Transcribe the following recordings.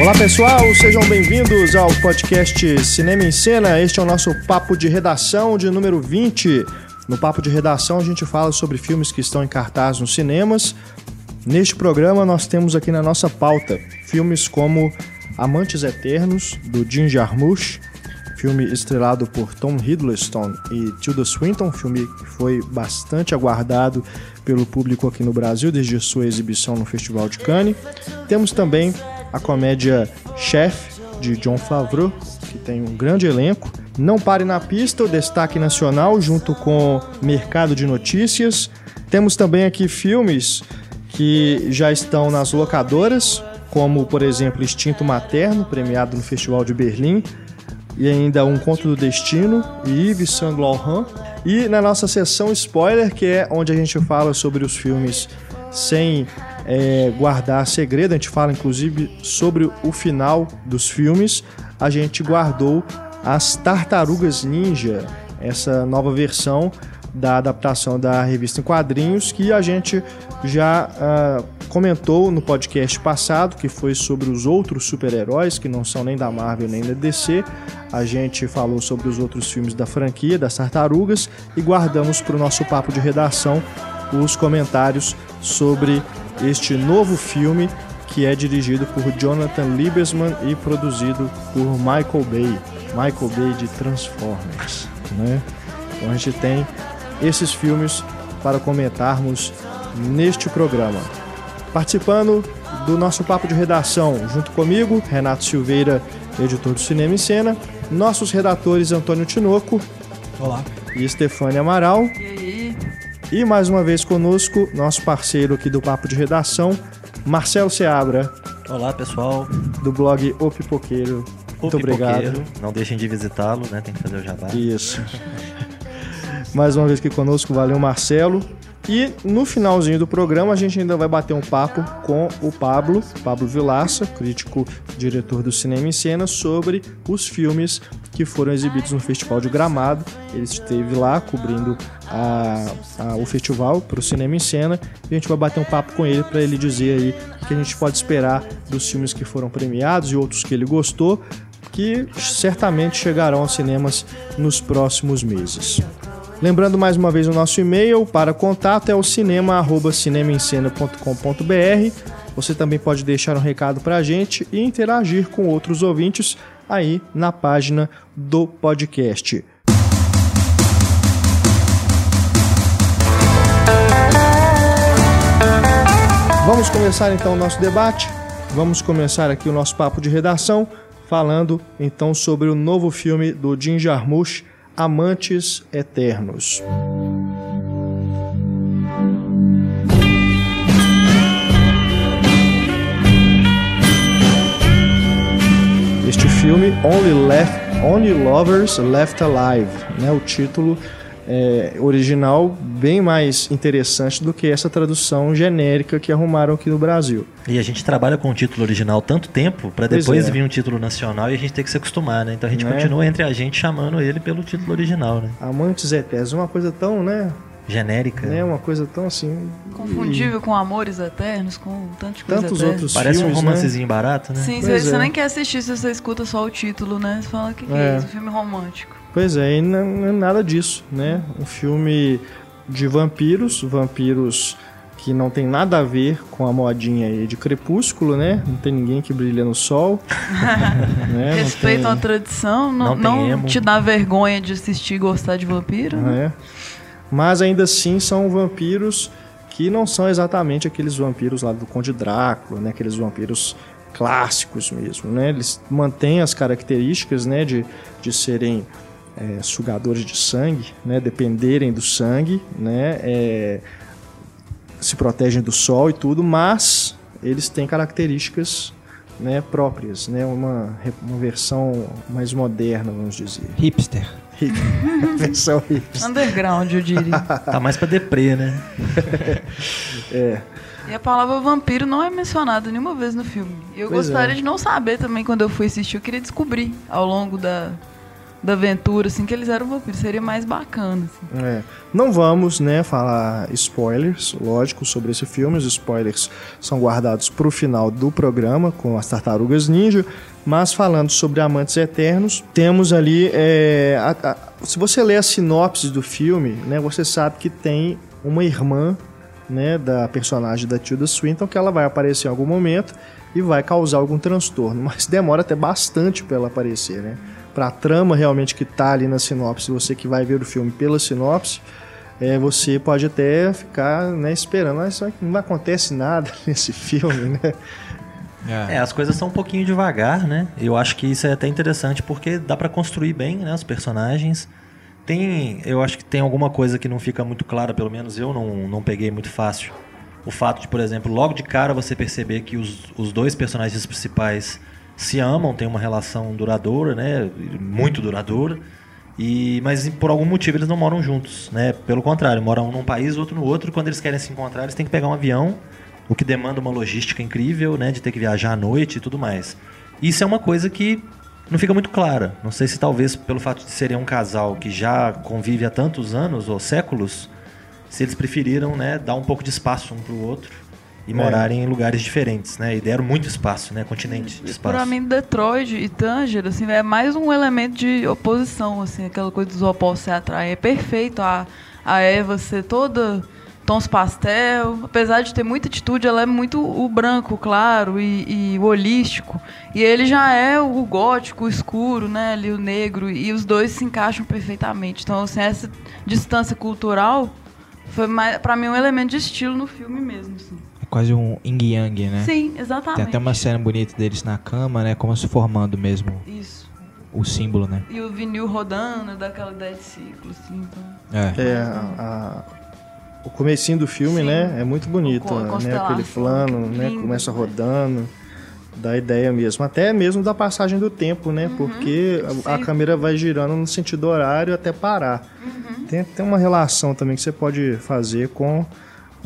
Olá pessoal, sejam bem-vindos ao podcast Cinema em Cena. Este é o nosso papo de redação de número 20. No papo de redação a gente fala sobre filmes que estão em cartaz nos cinemas. Neste programa nós temos aqui na nossa pauta filmes como Amantes Eternos, do Jim Jarmusch, filme estrelado por Tom Hiddleston e Tilda Swinton, filme que foi bastante aguardado pelo público aqui no Brasil desde sua exibição no Festival de Cannes. Temos também a comédia Chef, de John Favreau, que tem um grande elenco. Não Pare na Pista, o destaque nacional, junto com Mercado de Notícias. Temos também aqui filmes que já estão nas locadoras, como, por exemplo, Instinto Materno, premiado no Festival de Berlim, e ainda Um Conto do Destino e Yves Saint Laurent. E na nossa sessão spoiler, que é onde a gente fala sobre os filmes sem é, guardar segredo, a gente fala inclusive sobre o final dos filmes, a gente guardou as Tartarugas Ninja, essa nova versão da adaptação da revista em quadrinhos que a gente já uh, comentou no podcast passado, que foi sobre os outros super-heróis que não são nem da Marvel nem da DC. A gente falou sobre os outros filmes da franquia, das tartarugas, e guardamos para o nosso papo de redação os comentários sobre este novo filme que é dirigido por Jonathan Liebesman e produzido por Michael Bay. Michael Bay de Transformers, né? Então a gente tem esses filmes para comentarmos neste programa. Participando do nosso papo de redação, junto comigo, Renato Silveira, editor do Cinema em Cena, nossos redatores Antônio Tinoco. Olá. E Stefânia Amaral. E? E mais uma vez conosco, nosso parceiro aqui do Papo de Redação, Marcelo Seabra. Olá, pessoal. Do blog O Pipoqueiro. O Muito Pipoqueiro. obrigado. Não deixem de visitá-lo, né? Tem que fazer o jabá. Isso. Mais uma vez aqui conosco, valeu Marcelo. E no finalzinho do programa a gente ainda vai bater um papo com o Pablo, Pablo Vilaça, crítico diretor do Cinema em Cena, sobre os filmes que foram exibidos no Festival de Gramado. Ele esteve lá cobrindo a, a, o festival para o Cinema em Cena e a gente vai bater um papo com ele para ele dizer aí o que a gente pode esperar dos filmes que foram premiados e outros que ele gostou, que certamente chegarão aos cinemas nos próximos meses. Lembrando mais uma vez o nosso e-mail para contato é o cinema@cinemaencena.com.br. Você também pode deixar um recado para a gente e interagir com outros ouvintes aí na página do podcast. Vamos começar então o nosso debate. Vamos começar aqui o nosso papo de redação falando então sobre o novo filme do Jim Jarmusch, Amantes Eternos. Este filme, Only, Left, Only Lovers Left Alive, né? O título é, original bem mais interessante do que essa tradução genérica que arrumaram aqui no Brasil. E a gente trabalha com o título original tanto tempo para Pois depois é. vir um título nacional e a gente tem que se acostumar, né? Então a gente Né? continua entre a gente chamando ele pelo título original, né? Amantes Eternos, uma coisa tão, né? Genérica. né uma coisa tão assim. Confundível com Amores Eternos, com tanto de coisa Tantos eterna. outros Parece um filmes, né? romancezinho barato, né? Sim, Pois você, é. nem quer assistir se você escuta só o título, né? Você fala, o que, que É. é isso? Filme romântico. Pois é, e não não é nada disso, né? Um filme de vampiros, vampiros que não tem nada a ver com a modinha aí de crepúsculo, né? Não tem ninguém que brilha no sol. né? A tem- tradição, não, não não te dá vergonha de assistir e gostar de vampiro. né? né? Mas ainda assim são vampiros que não são exatamente aqueles vampiros lá do Conde Drácula, né? Aqueles vampiros clássicos mesmo, né? Eles mantêm as características, né? De, de serem é, sugadores de sangue, né? Dependerem do sangue, né? É, se protegem do sol e tudo, mas eles têm características né, próprias, né? Uma, uma versão mais moderna, vamos dizer. Hipster. Versão hipster. Underground, eu diria. Tá mais pra deprê, né? É. e a palavra vampiro não é mencionada nenhuma vez no filme. E eu Pois gostaria é. de não saber também quando eu fui assistir. Eu queria descobrir ao longo da, da aventura, assim, que eles eram vampiros. Seria mais bacana, assim. É. Não vamos, né, falar spoilers, lógico, sobre esse filme. Os spoilers são guardados para o final do programa com as Tartarugas Ninja. Mas falando sobre Amantes Eternos, temos ali. É, a, a, se você ler a sinopse do filme, né, você sabe que tem uma irmã né, da personagem da Tilda Swinton que ela vai aparecer em algum momento e vai causar algum transtorno, mas demora até bastante para ela aparecer, né? Para a trama realmente que tá ali na sinopse, você que vai ver o filme pela sinopse, é, você pode até ficar né, esperando, mas não acontece nada nesse filme, né? É. é. as coisas são um pouquinho devagar, né? Eu acho que isso é até interessante porque dá para construir bem, né, os personagens. Tem, eu acho que tem alguma coisa que não fica muito clara, pelo menos eu não, não peguei muito fácil. O fato de, por exemplo, logo de cara você perceber que os, os dois personagens principais se amam, têm uma relação duradoura, né? Muito duradoura. E, mas por algum motivo eles não moram juntos, né? Pelo contrário, moram um num país, outro no outro. Quando eles querem se encontrar, eles têm que pegar um avião, o que demanda uma logística incrível, né? De ter que viajar à noite e tudo mais. Isso é uma coisa que não fica muito clara. Não sei se talvez pelo fato de serem um casal que já convive há tantos anos ou séculos, se eles preferiram, né, dar um pouco de espaço um para o outro e é. morarem em lugares diferentes, né? E deram muito espaço, né? Continente de espaço. Para mim, Detroit e Tanger, assim, é mais um elemento de oposição, assim, aquela coisa dos opostos se atraem. É perfeito a, a Eva ser toda tons pastel. Apesar de ter muita atitude, ela é muito o branco, claro, e, e, o holístico. E ele já é o gótico, o escuro, né? Ali o negro. E os dois se encaixam perfeitamente. Então, assim, essa distância cultural foi para mim um elemento de estilo no filme mesmo. Assim. Quase um yin yang, né? Sim, exatamente. Tem até uma cena bonita deles na cama, né? Como se formando mesmo. Isso. O símbolo, né? E o vinil rodando, daquela ideia de ciclo, assim, então. É. é a, o comecinho do filme, Sim. né? É muito bonito, né? Aquele plano, né? Começa rodando, dá ideia mesmo. Até mesmo da passagem do tempo, né? Uhum. Porque a, a, câmera vai girando no sentido horário até parar. Uhum. Tem, tem uma relação também que você pode fazer com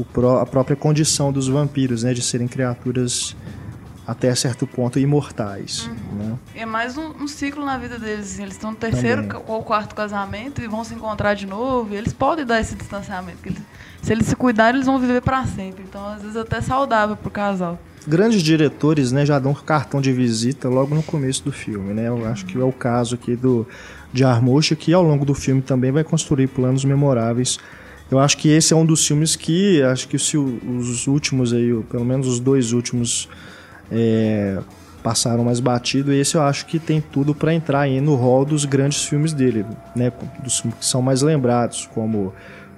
pró, a própria condição dos vampiros, né? De serem criaturas até certo ponto imortais. Uhum. Né? É mais um, um, ciclo na vida deles. Assim. Eles estão no terceiro ou quarto casamento e vão se encontrar de novo. Eles podem dar esse distanciamento. Eles, se eles se cuidarem, eles vão viver para sempre. Então, às vezes, até saudável pro casal. Grandes diretores né, já dão cartão de visita logo no começo do filme. Né? Eu acho que é o caso aqui do de Armouche, que ao longo do filme também vai construir planos memoráveis eu acho que esse é um dos filmes que acho que se os últimos aí, pelo menos os dois últimos é, passaram mais batido. E esse eu acho que tem tudo para entrar aí no hall dos grandes filmes dele, né? Dos que são mais lembrados, como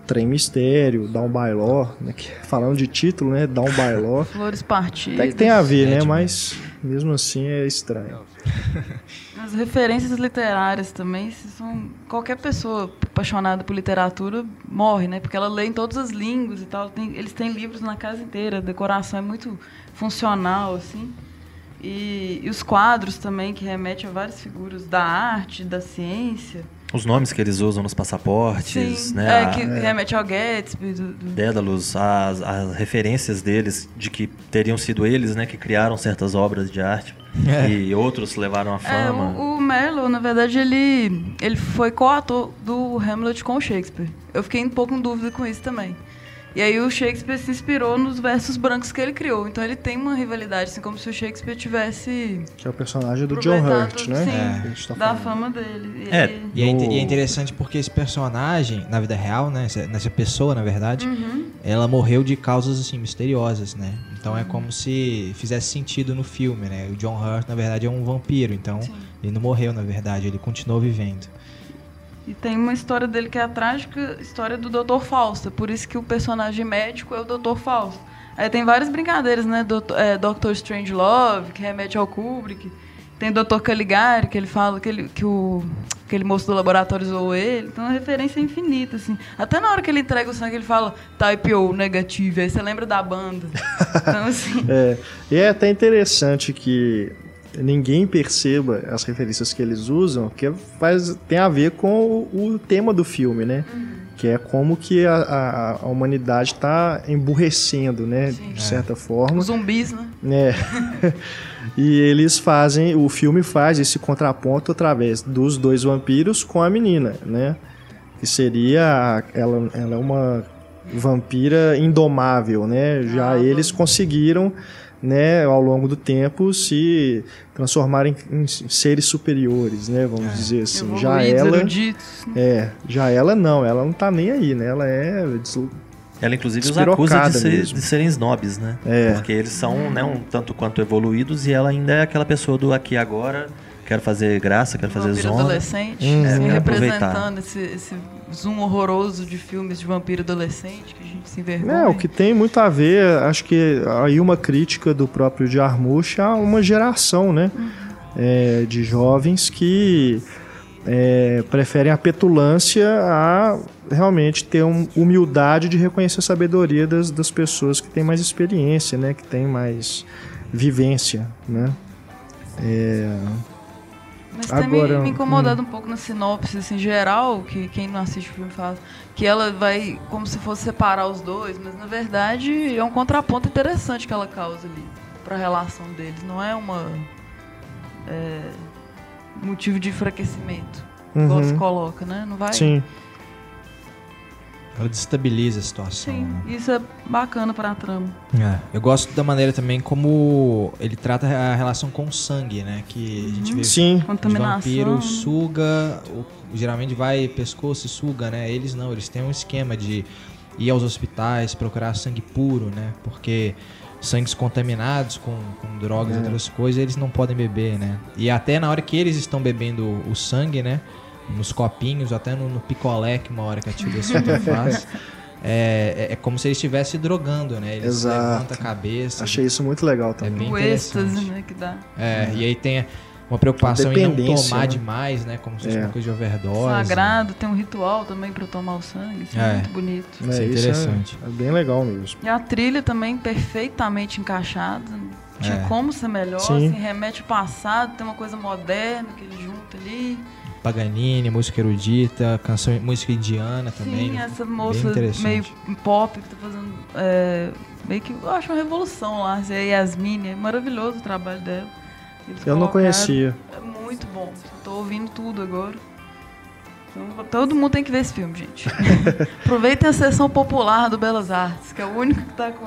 Trem Mistério, Down by Law, né? Que, falando de título, né? Down by Law. Flores Partidas. Até que tem a ver, né? Mas mesmo assim é estranho. As referências literárias também, são qualquer pessoa apaixonada por literatura morre, né? Porque ela lê em todas as línguas e tal. Tem, eles têm livros na casa inteira, a decoração é muito funcional, assim. E, e, os quadros também, que remetem a várias figuras da arte, da ciência. Os nomes que eles usam nos passaportes, Sim, né? É, que é. remete ao Gatsby. Do, do... Dédalus, as, as referências deles, de que teriam sido eles, né, que criaram certas obras de arte. É. E outros levaram a fama. É, o, o Merlo, na verdade, ele, ele foi coautor do Hamlet com Shakespeare. Eu fiquei um pouco em dúvida com isso também. E aí o Shakespeare se inspirou nos versos brancos que ele criou. Então ele tem uma rivalidade, assim, como se o Shakespeare tivesse. Que é o personagem do John Hurt, né? Sim, é. tá da fama dele. É. E, é, e é interessante porque esse personagem, na vida real, né? Nessa pessoa, na verdade, uhum. ela morreu de causas assim, misteriosas, né? Então é como se fizesse sentido no filme, né? O John Hurt, na verdade, é um vampiro, então Sim. ele não morreu, na verdade, ele continuou vivendo. E tem uma história dele que é a trágica história do Dr. Fausto. Por isso que o personagem médico é o Dr. Fausto. Aí tem várias brincadeiras, né? Doutor, é, Doctor Strange Love, que remete ao Kubrick. Tem Dr. Caligari, que ele fala que, ele, que o aquele moço do laboratório zoou ele. Então a referência é infinita, assim. Até na hora que ele entrega o sangue, ele fala Type O negativo. Aí você lembra da banda. Então, assim. é, e é até interessante que ninguém perceba as referências que eles usam, que faz, tem a ver com o, o tema do filme, né? Uhum. que é como que a, a, a humanidade está emburrecendo, né, Sim. de certa é. forma. Os zumbis, né? É. e eles fazem, o filme faz esse contraponto através dos dois vampiros com a menina, né? Que seria ela, ela é uma vampira indomável, né? Já ah, eles conseguiram né, ao longo do tempo se transformarem em seres superiores, né, vamos é. dizer assim. Já ela é, já ela não, ela não tá nem aí, né? Ela é ela inclusive os acusa de, ser, de, serem snobs, né? É. Porque eles são né, um tanto quanto evoluídos e ela ainda é aquela pessoa do aqui agora quero fazer graça, quero fazer zona. adolescente, uhum. é, representando esse, esse, zoom horroroso de filmes de vampiro adolescente que a gente se envergonha. É, o que tem muito a ver, acho que aí uma crítica do próprio Jarmusch a uma geração, né? Uhum. É, de jovens que é, preferem a petulância a realmente ter uma humildade de reconhecer a sabedoria das, das pessoas que têm mais experiência, né? Que têm mais vivência, né? É, mas Agora, me, me incomodado hum. um pouco na sinopse, assim, geral, que quem não assiste o filme fala, que ela vai como se fosse separar os dois, mas na verdade é um contraponto interessante que ela causa ali para a relação deles. Não é uma é, motivo de enfraquecimento, uhum. igual se coloca, né? Não vai. Sim. Ela destabiliza a situação. Sim, né? isso é bacana para a trama. É, eu gosto da maneira também como ele trata a relação com o sangue, né? Que a gente vê Sim. Contaminação. vampiro suga, geralmente vai pescoço e suga, né? Eles não, eles têm um esquema de ir aos hospitais, procurar sangue puro, né? Porque sangues contaminados com, com drogas e é. outras coisas, eles não podem beber, né? E até na hora que eles estão bebendo o sangue, né? Nos copinhos, até no, no picolé que uma hora que a Tilda Swinton faz. É, é, é, como se ele estivesse drogando, né? Ele levanta a cabeça. Achei isso muito legal também. É bem o êxtase, né, que dá. É, e aí tem uma preocupação em não tomar né? demais, né? Como se fosse é. uma coisa de overdose. Sagrado, tem um ritual também para tomar o sangue. Isso é, é muito bonito. É, isso é interessante. é, bem legal mesmo. E a trilha também perfeitamente encaixada. Tinha como ser melhor, assim, remete ao passado, tem uma coisa moderna que ele junta ali. Paganini, música erudita, canção, música indiana também. Sim, essa moça meio pop que tá fazendo. É, meio que eu acho uma revolução lá. A Yasmin, é maravilhoso o trabalho dela. Eles eu não conhecia. É muito bom. Tô ouvindo tudo agora. Então, todo mundo tem que ver esse filme, gente. Aproveitem a sessão popular do Belas Artes, que é o único que tá com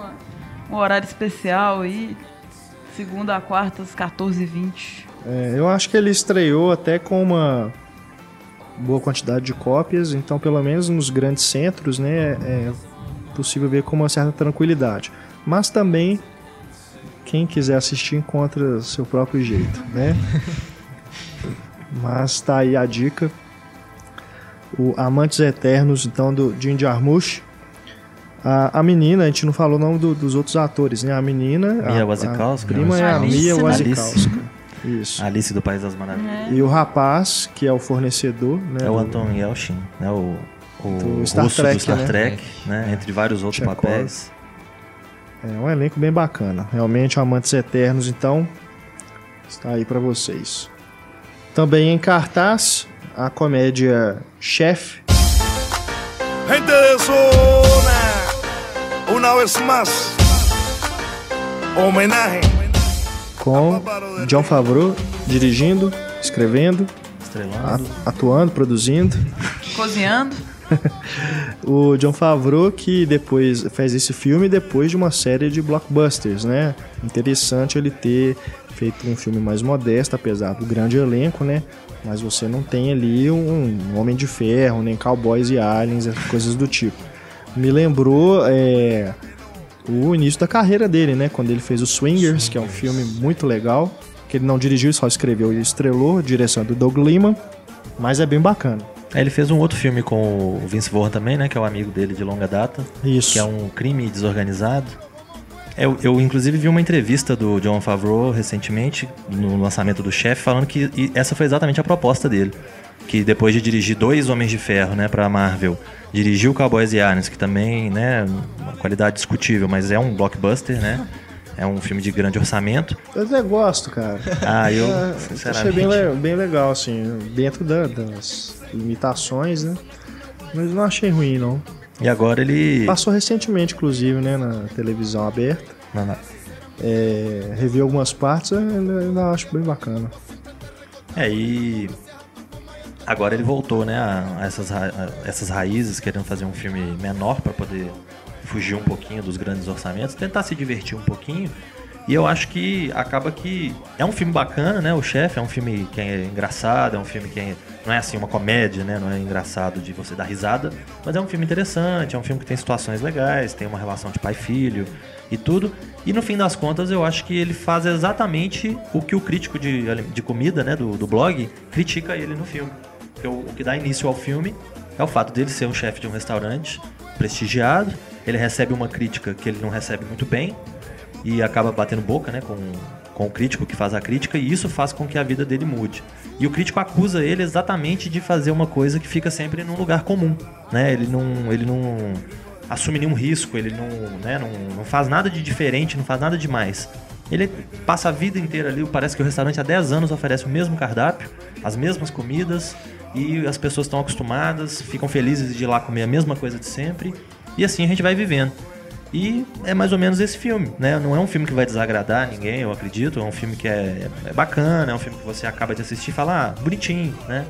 um horário especial aí. Segunda a quarta, às 14h20. É, eu acho que ele estreou até com uma boa quantidade de cópias, então pelo menos nos grandes centros, né, é possível ver com uma certa tranquilidade. Mas também quem quiser assistir encontra seu próprio jeito, né? Mas tá aí a dica. O Amantes Eternos, então, do Jim Jarmusch. A, a menina, a gente não falou o nome do, dos outros atores, né? A menina. Mia Wasikowska. A prima é a Mia Wasikowska. Isso. Alice do País das Maravilhas. É. E o rapaz, que é o fornecedor, né? É o Anton Yelchin, né? O, o Star russo Trek, do Star né? Trek, né? Entre vários outros Chekhov. papéis. É um elenco bem bacana. Realmente, Amantes Eternos, então, está aí para vocês. Também em cartaz, a comédia Chef. Gente de zona, una vez más, homenagem com John Favreau dirigindo, escrevendo, Estrelando. atuando, produzindo, cozinhando. o John Favreau que depois fez esse filme depois de uma série de blockbusters, né? Interessante ele ter feito um filme mais modesto, apesar do grande elenco, né? Mas você não tem ali um Homem de Ferro, nem Cowboys e Aliens, coisas do tipo. Me lembrou é, o início da carreira dele, né? Quando ele fez o Swingers, Swingers, que é um filme muito legal, que ele não dirigiu, só escreveu e estrelou, direção do Doug Liman, mas é bem bacana. ele fez um outro filme com o Vince Vaughn também, né? Que é o um amigo dele de longa data. Isso. Que é um crime desorganizado. Eu, eu, inclusive, vi uma entrevista do John Favreau recentemente, no lançamento do Chefe, falando que essa foi exatamente a proposta dele. Que depois de dirigir dois Homens de Ferro, né, pra Marvel, dirigiu Cowboys e Aliens, que também, né, uma qualidade discutível, mas é um blockbuster, né? É um filme de grande orçamento. Eu até gosto, cara. Ah, eu, é, sinceramente... Achei bem, bem legal, assim, dentro da, das limitações, né? Mas não achei ruim, não. E agora ele. Passou recentemente, inclusive, né, na televisão aberta. Não, não. É, revi algumas partes, ainda, ainda acho bem bacana. É, e agora ele voltou, né, a, essas, a essas raízes, querendo fazer um filme menor para poder fugir um pouquinho dos grandes orçamentos, tentar se divertir um pouquinho. E eu acho que acaba que é um filme bacana, né? O Chefe é um filme que é engraçado, é um filme que é, não é assim uma comédia, né? Não é engraçado de você dar risada, mas é um filme interessante, é um filme que tem situações legais, tem uma relação de pai e filho e tudo. E no fim das contas, eu acho que ele faz exatamente o que o crítico de, de comida, né, do, do blog, critica ele no filme. Porque o, o que dá início ao filme é o fato dele ser um chefe de um restaurante prestigiado, ele recebe uma crítica que ele não recebe muito bem, e acaba batendo boca né, com, com o crítico que faz a crítica, e isso faz com que a vida dele mude. E o crítico acusa ele exatamente de fazer uma coisa que fica sempre num lugar comum. Né? Ele, não, ele não assume nenhum risco, ele não, né, não, não faz nada de diferente, não faz nada demais. Ele passa a vida inteira ali, parece que o restaurante há 10 anos oferece o mesmo cardápio, as mesmas comidas, e as pessoas estão acostumadas, ficam felizes de ir lá comer a mesma coisa de sempre, e assim a gente vai vivendo. E é mais ou menos esse filme, né? Não é um filme que vai desagradar ninguém, eu acredito. É um filme que é, é bacana, é um filme que você acaba de assistir e fala, ah, bonitinho, né?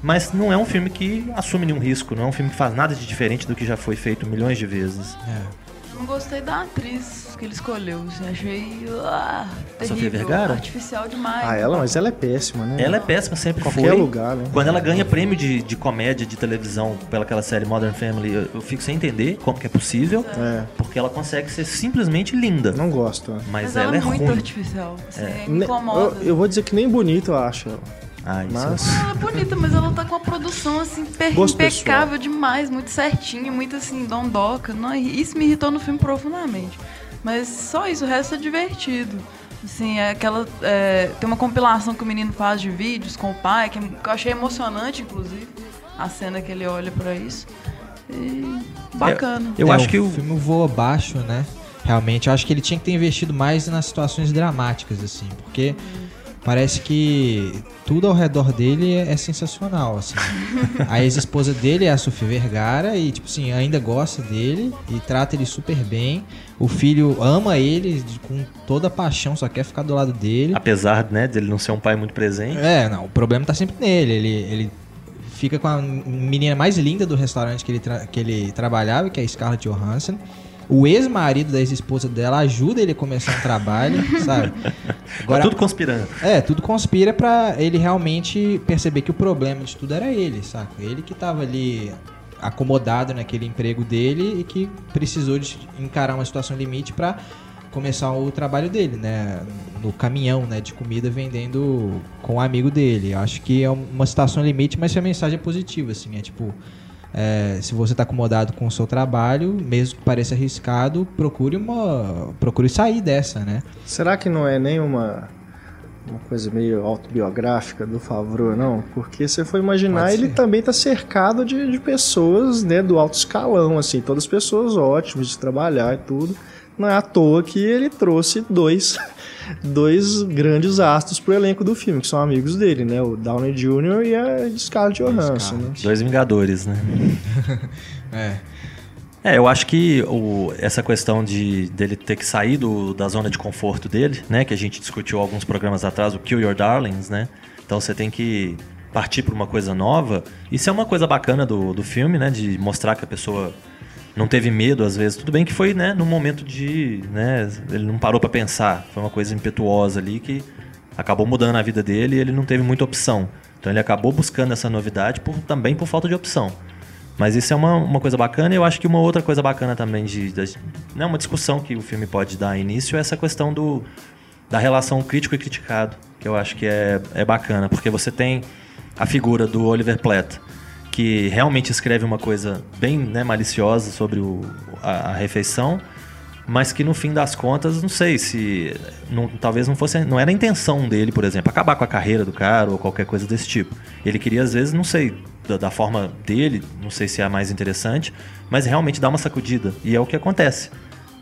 Mas não é um filme que assume nenhum risco, não é um filme que faz nada de diferente do que já foi feito milhões de vezes. É. Não gostei da atriz que ele escolheu. Assim, achei ah, Sofia Vergara? artificial demais. Ah, ela, mas ela é péssima, né? Ela é péssima, sempre Qualquer foi. lugar, né? Quando ela ganha prêmio de, de comédia de televisão pelaquela série Modern Family, eu, eu fico sem entender como que é possível, É, porque ela consegue ser simplesmente linda. não gosto. né? Mas, Mas ela, ela é é muito ruim. artificial. Assim, É. Me incomoda. eu, eu vou dizer que nem bonito eu acho. ela. Ah, isso Mas- Ela é bonita, mas ela tá com uma produção assim per- Gosto impecável demais, muito certinho, muito assim, dondoca. Não, isso me irritou no filme profundamente. Mas só isso, o resto é divertido. Assim, é aquela. é, tem uma compilação que o menino faz de vídeos com o pai, que, eu achei emocionante, inclusive, a cena que ele olha pra isso. E bacana. Eu É, acho que o- filme voa baixo, né? Realmente, eu acho que ele tinha que ter investido mais nas situações dramáticas, assim, porque parece que tudo ao redor dele é, é sensacional, assim. A ex-esposa dele é a Sofia Vergara e, tipo assim, ainda gosta dele e trata ele super bem. O filho ama ele com toda a paixão, só quer ficar do lado dele. Apesar né, dele não ser um pai muito presente. É, não, o problema tá sempre nele. Ele, ele fica com a menina mais linda do restaurante que ele, que ele trabalhava, que é a Scarlett Johansson. O ex-marido da ex-esposa dela ajuda ele a começar um trabalho, sabe? Agora, tudo conspirando. É, tudo conspira pra ele realmente perceber que o problema de tudo era ele, saca? Ele que tava ali acomodado naquele emprego dele e que precisou de encarar uma situação limite pra começar o trabalho dele, né? No caminhão, né, de comida vendendo com o amigo dele. Acho que é uma situação limite, mas a mensagem é positiva, assim, é tipo é, se você está acomodado com o seu trabalho, mesmo que pareça arriscado, procure uma, procure sair dessa, né? Será que não é nem uma, coisa meio autobiográfica do Favreau, não? Porque você for imaginar, ele também tá cercado de, de pessoas né, do alto escalão, assim, todas pessoas ótimas de trabalhar e tudo. Não é à toa que ele trouxe dois, dois grandes astros pro elenco do filme, que são amigos dele, né? O Downey Jr. e a Scarlett Johansson, né? Dois Vingadores, né? É. É, eu acho que o, essa questão de dele ter que sair do, da zona de conforto dele, né? Que a gente discutiu alguns programas atrás, o Kill Your Darlings, né? Então você tem que partir para uma coisa nova. Isso é uma coisa bacana do, do filme, né? De mostrar que a pessoa não teve medo às vezes. Tudo bem que foi, né? Num momento de, né? Ele não parou para pensar. Foi uma coisa impetuosa ali que acabou mudando a vida dele e ele não teve muita opção. Então ele acabou buscando essa novidade por, também por falta de opção. Mas isso é uma, uma coisa bacana e eu acho que uma outra coisa bacana também de, de né, uma discussão que o filme pode dar início é essa questão do, da relação crítico e criticado, que eu acho que é, é bacana, porque você tem a figura do Oliver Platt, que realmente escreve uma coisa bem né, maliciosa sobre o, a, a refeição, mas que no fim das contas, não sei se não- talvez não fosse, não era a intenção dele, por exemplo, acabar com a carreira do cara ou qualquer coisa desse tipo. Ele queria às vezes, não sei, da, da forma dele, não sei se é a mais interessante, mas realmente dar uma sacudida e é o que acontece.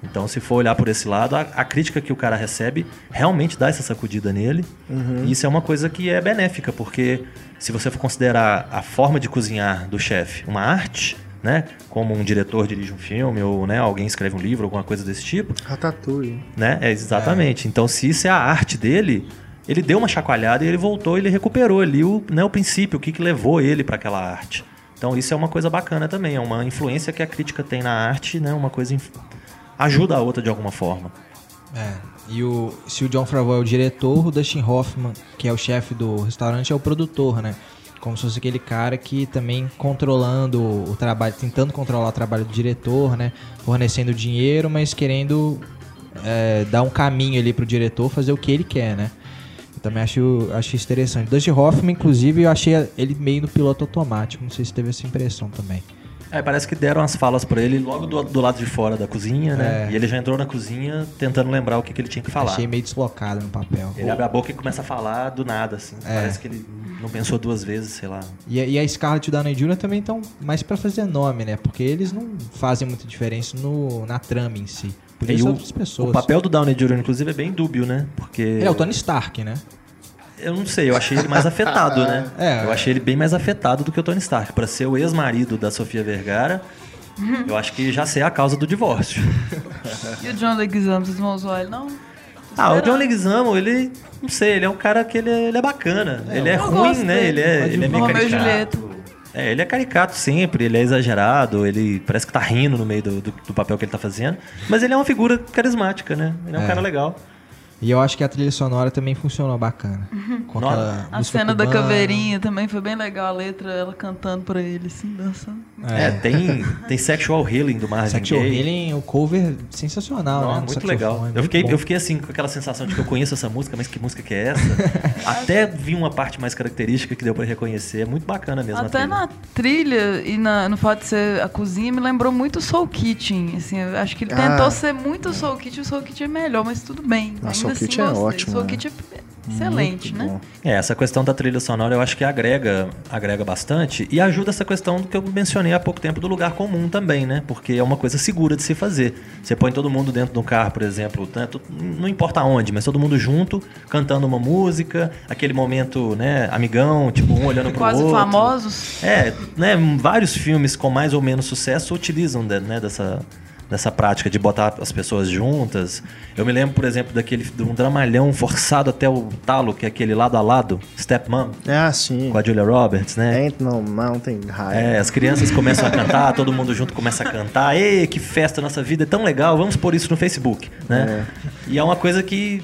Então, se for olhar por esse lado, a, a crítica que o cara recebe realmente dá essa sacudida nele. Uhum. E isso é uma coisa que é benéfica, porque se você for considerar a forma de cozinhar do chefe uma arte, né? Como um diretor dirige um filme ou né, alguém escreve um livro, alguma coisa desse tipo. Ratatouille. Né? É, exatamente. É. Então, se isso é a arte dele, ele deu uma chacoalhada e ele voltou, ele recuperou ali o, né, o princípio, o que, que levou ele para aquela arte. Então, isso é uma coisa bacana também, é uma influência que a crítica tem na arte, né? Uma coisa ajuda a outra de alguma forma. É. E o, se o John Favreau é o diretor, o Dustin Hoffman, que é o chefe do restaurante, é o produtor, né? Como se fosse aquele cara que também controlando o trabalho, tentando controlar o trabalho do diretor, né? Fornecendo dinheiro, mas querendo é, dar um caminho ali pro diretor fazer o que ele quer, né? Eu também acho, acho interessante. Dustin Hoffman, inclusive, eu achei ele meio no piloto automático. Não sei se teve essa impressão também. É, parece que deram as falas para ele logo do, do, lado de fora da cozinha, né? É. E ele já entrou na cozinha tentando lembrar o que, que ele tinha que falar. Achei meio deslocado no papel. Ele abre a boca e começa a falar do nada, assim. É. Parece que ele não pensou duas vezes, sei lá. E, e a Scarlett e o Downey Jr. também estão mais para fazer nome, né? Porque eles não fazem muita diferença no, na trama em si. Por isso outras pessoas. O papel do Downey Jr., inclusive, é bem dúbio, né? Porque... Ele é o Tony Stark, né? Eu não sei, eu achei ele mais afetado, né? É, eu achei ele bem mais afetado do que o Tony Stark. Para ser o ex-marido da Sofia Vergara, eu acho que já sei a causa do divórcio. e o John Leguizamo, vocês vão usar ele, não? Ah, o John Leguizamo, ele... Não sei, ele é um cara que ele é, ele é bacana. É, ele é ruim, né? Ele é, ele é meio caricato. É, ele é caricato sempre, ele é exagerado, ele parece que tá rindo no meio do, do, do, papel que ele tá fazendo. Mas ele é uma figura carismática, né? Ele é um é. cara legal. E eu acho que a trilha sonora também funcionou bacana. Uhum. Com a cena cubana. da caveirinha também foi bem legal, a letra, ela cantando pra ele, assim, dançando. É, é tem, tem Sexual Healing do Marvin Sexual Gaye. Healing, o cover sensacional, Não, né? Muito legal. É eu, fiquei, eu fiquei assim, com aquela sensação de que eu conheço essa música, mas que música que é essa? Até vi uma parte mais característica que deu pra reconhecer. É muito bacana mesmo Até trilha. na trilha e na, no fato de ser a cozinha, me lembrou muito Soul Kitchen. Assim, acho que ele ah. tentou ser muito Soul Kitchen, o Soul Kitchen é melhor, mas tudo bem. Nossa, Soul Kit é ótimo. Soul né? Kit é excelente, Muito né? É, essa questão da trilha sonora eu acho que agrega, agrega bastante e ajuda essa questão do que eu mencionei há pouco tempo do lugar comum também, né? Porque é uma coisa segura de se fazer. Você põe todo mundo dentro do carro, por exemplo, né? não importa onde, mas todo mundo junto, cantando uma música, aquele momento, né, amigão, tipo, um olhando pro Quase outro. Quase famosos. É, né, vários filmes com mais ou menos sucesso utilizam né, dessa nessa prática de botar as pessoas juntas. Eu me lembro, por exemplo, daquele de um dramalhão forçado até o talo, que é aquele lado a lado, Stepmom. Ah, sim. Com a Julia Roberts, né? Ain't no mountain high. É, as crianças começam a cantar, todo mundo junto começa a cantar. Ei, que festa, nossa vida é tão legal, vamos pôr isso no Facebook, né? É. E é uma coisa que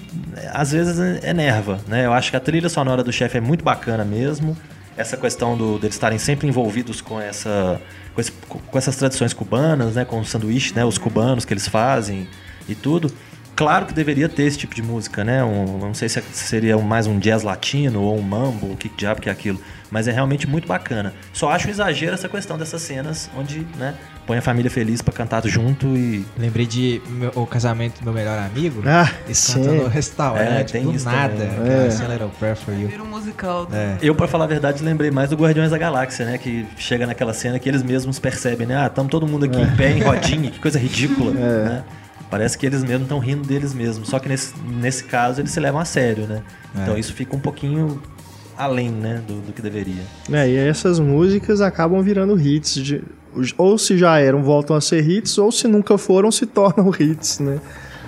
às vezes enerva, né? Eu acho que a trilha sonora do chefe é muito bacana mesmo. Essa questão do, deles estarem sempre envolvidos com essa com, esse, com essas tradições cubanas, né, com o sanduíche, né, os cubanos que eles fazem e tudo. Claro que deveria ter esse tipo de música, né? Um, não sei se seria mais um jazz latino ou um mambo, o que diabo que é aquilo. Mas é realmente muito bacana. Só acho um exagero essa questão dessas cenas onde, né, põe a família feliz para cantar junto e. Lembrei de meu, o casamento do meu melhor amigo. Ah. Cantando no restaurante, é, tem do isso nada. É. A Little Prayer for You. Vira um musical. É. Eu, para falar a verdade, lembrei mais do Guardiões da Galáxia, né? Que chega naquela cena que eles mesmos percebem, né? Ah, estamos todo mundo aqui é. em pé, em rodinha, que coisa ridícula, é. né? Parece que eles mesmos estão rindo deles mesmos. Só que nesse, nesse caso eles se levam a sério, né? É. Então isso fica um pouquinho além, né, do, do que deveria. É, e essas músicas acabam virando hits de, ou se já eram, voltam a ser hits, ou se nunca foram, se tornam hits, né?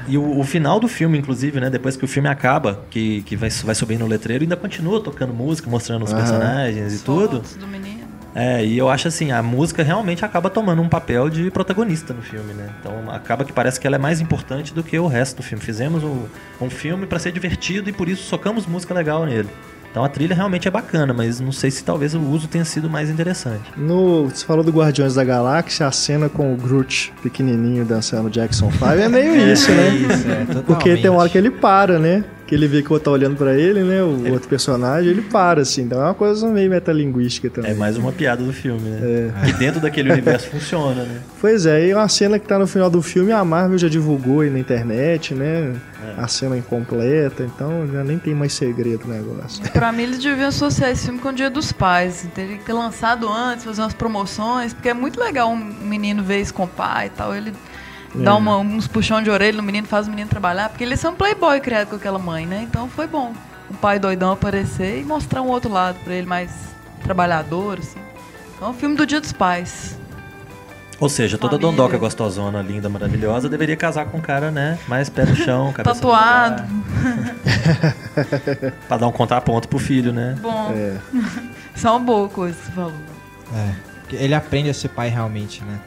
E o, o, final do filme, inclusive, né? Depois que o filme acaba, que, que vai, vai subir no letreiro, ainda continua tocando música, mostrando os personagens e tudo. Do menino. É, e eu acho assim, a música realmente acaba tomando um papel de protagonista no filme, né? Então acaba que parece que ela é mais importante do que o resto do filme. Fizemos um, um filme para ser divertido e por isso socamos música legal nele. Então a trilha realmente é bacana, mas não sei se talvez o uso tenha sido mais interessante. No, você falou do Guardiões da Galáxia, a cena com o Groot pequenininho dançando Jackson 5 é meio é, isso, né? É isso, é, Porque tem uma hora que ele para, né? Que ele vê que o outro tá olhando para ele, né? O ele... outro personagem, ele para, assim. Então é uma coisa meio metalinguística também. É mais uma piada do filme, né? É. E dentro daquele universo funciona, né? Pois é, e uma cena que tá no final do filme, a Marvel já divulgou aí na internet, né? É. A cena incompleta, então já nem tem mais segredo o negócio. Pra mim, eles deviam associar esse filme com o Dia dos Pais. Teria que ter lançado antes, fazer umas promoções, porque é muito legal um menino ver isso com o pai e tal. Ele É. Dá uma, uns puxão de orelha no menino, faz o menino trabalhar, porque eles são playboy criado com aquela mãe, né? Então foi bom o pai doidão aparecer e mostrar um outro lado para ele mais trabalhador, assim. Então, é um filme do Dia dos Pais. Ou seja, toda Família. dondoca gostosona, linda, maravilhosa, deveria casar com um cara, né? Mais pé no chão, cabeça Tatuado. pra dar um contraponto pro filho, né? Bom. É. É uma boa coisa que você falou. É. Ele aprende a ser pai realmente, né?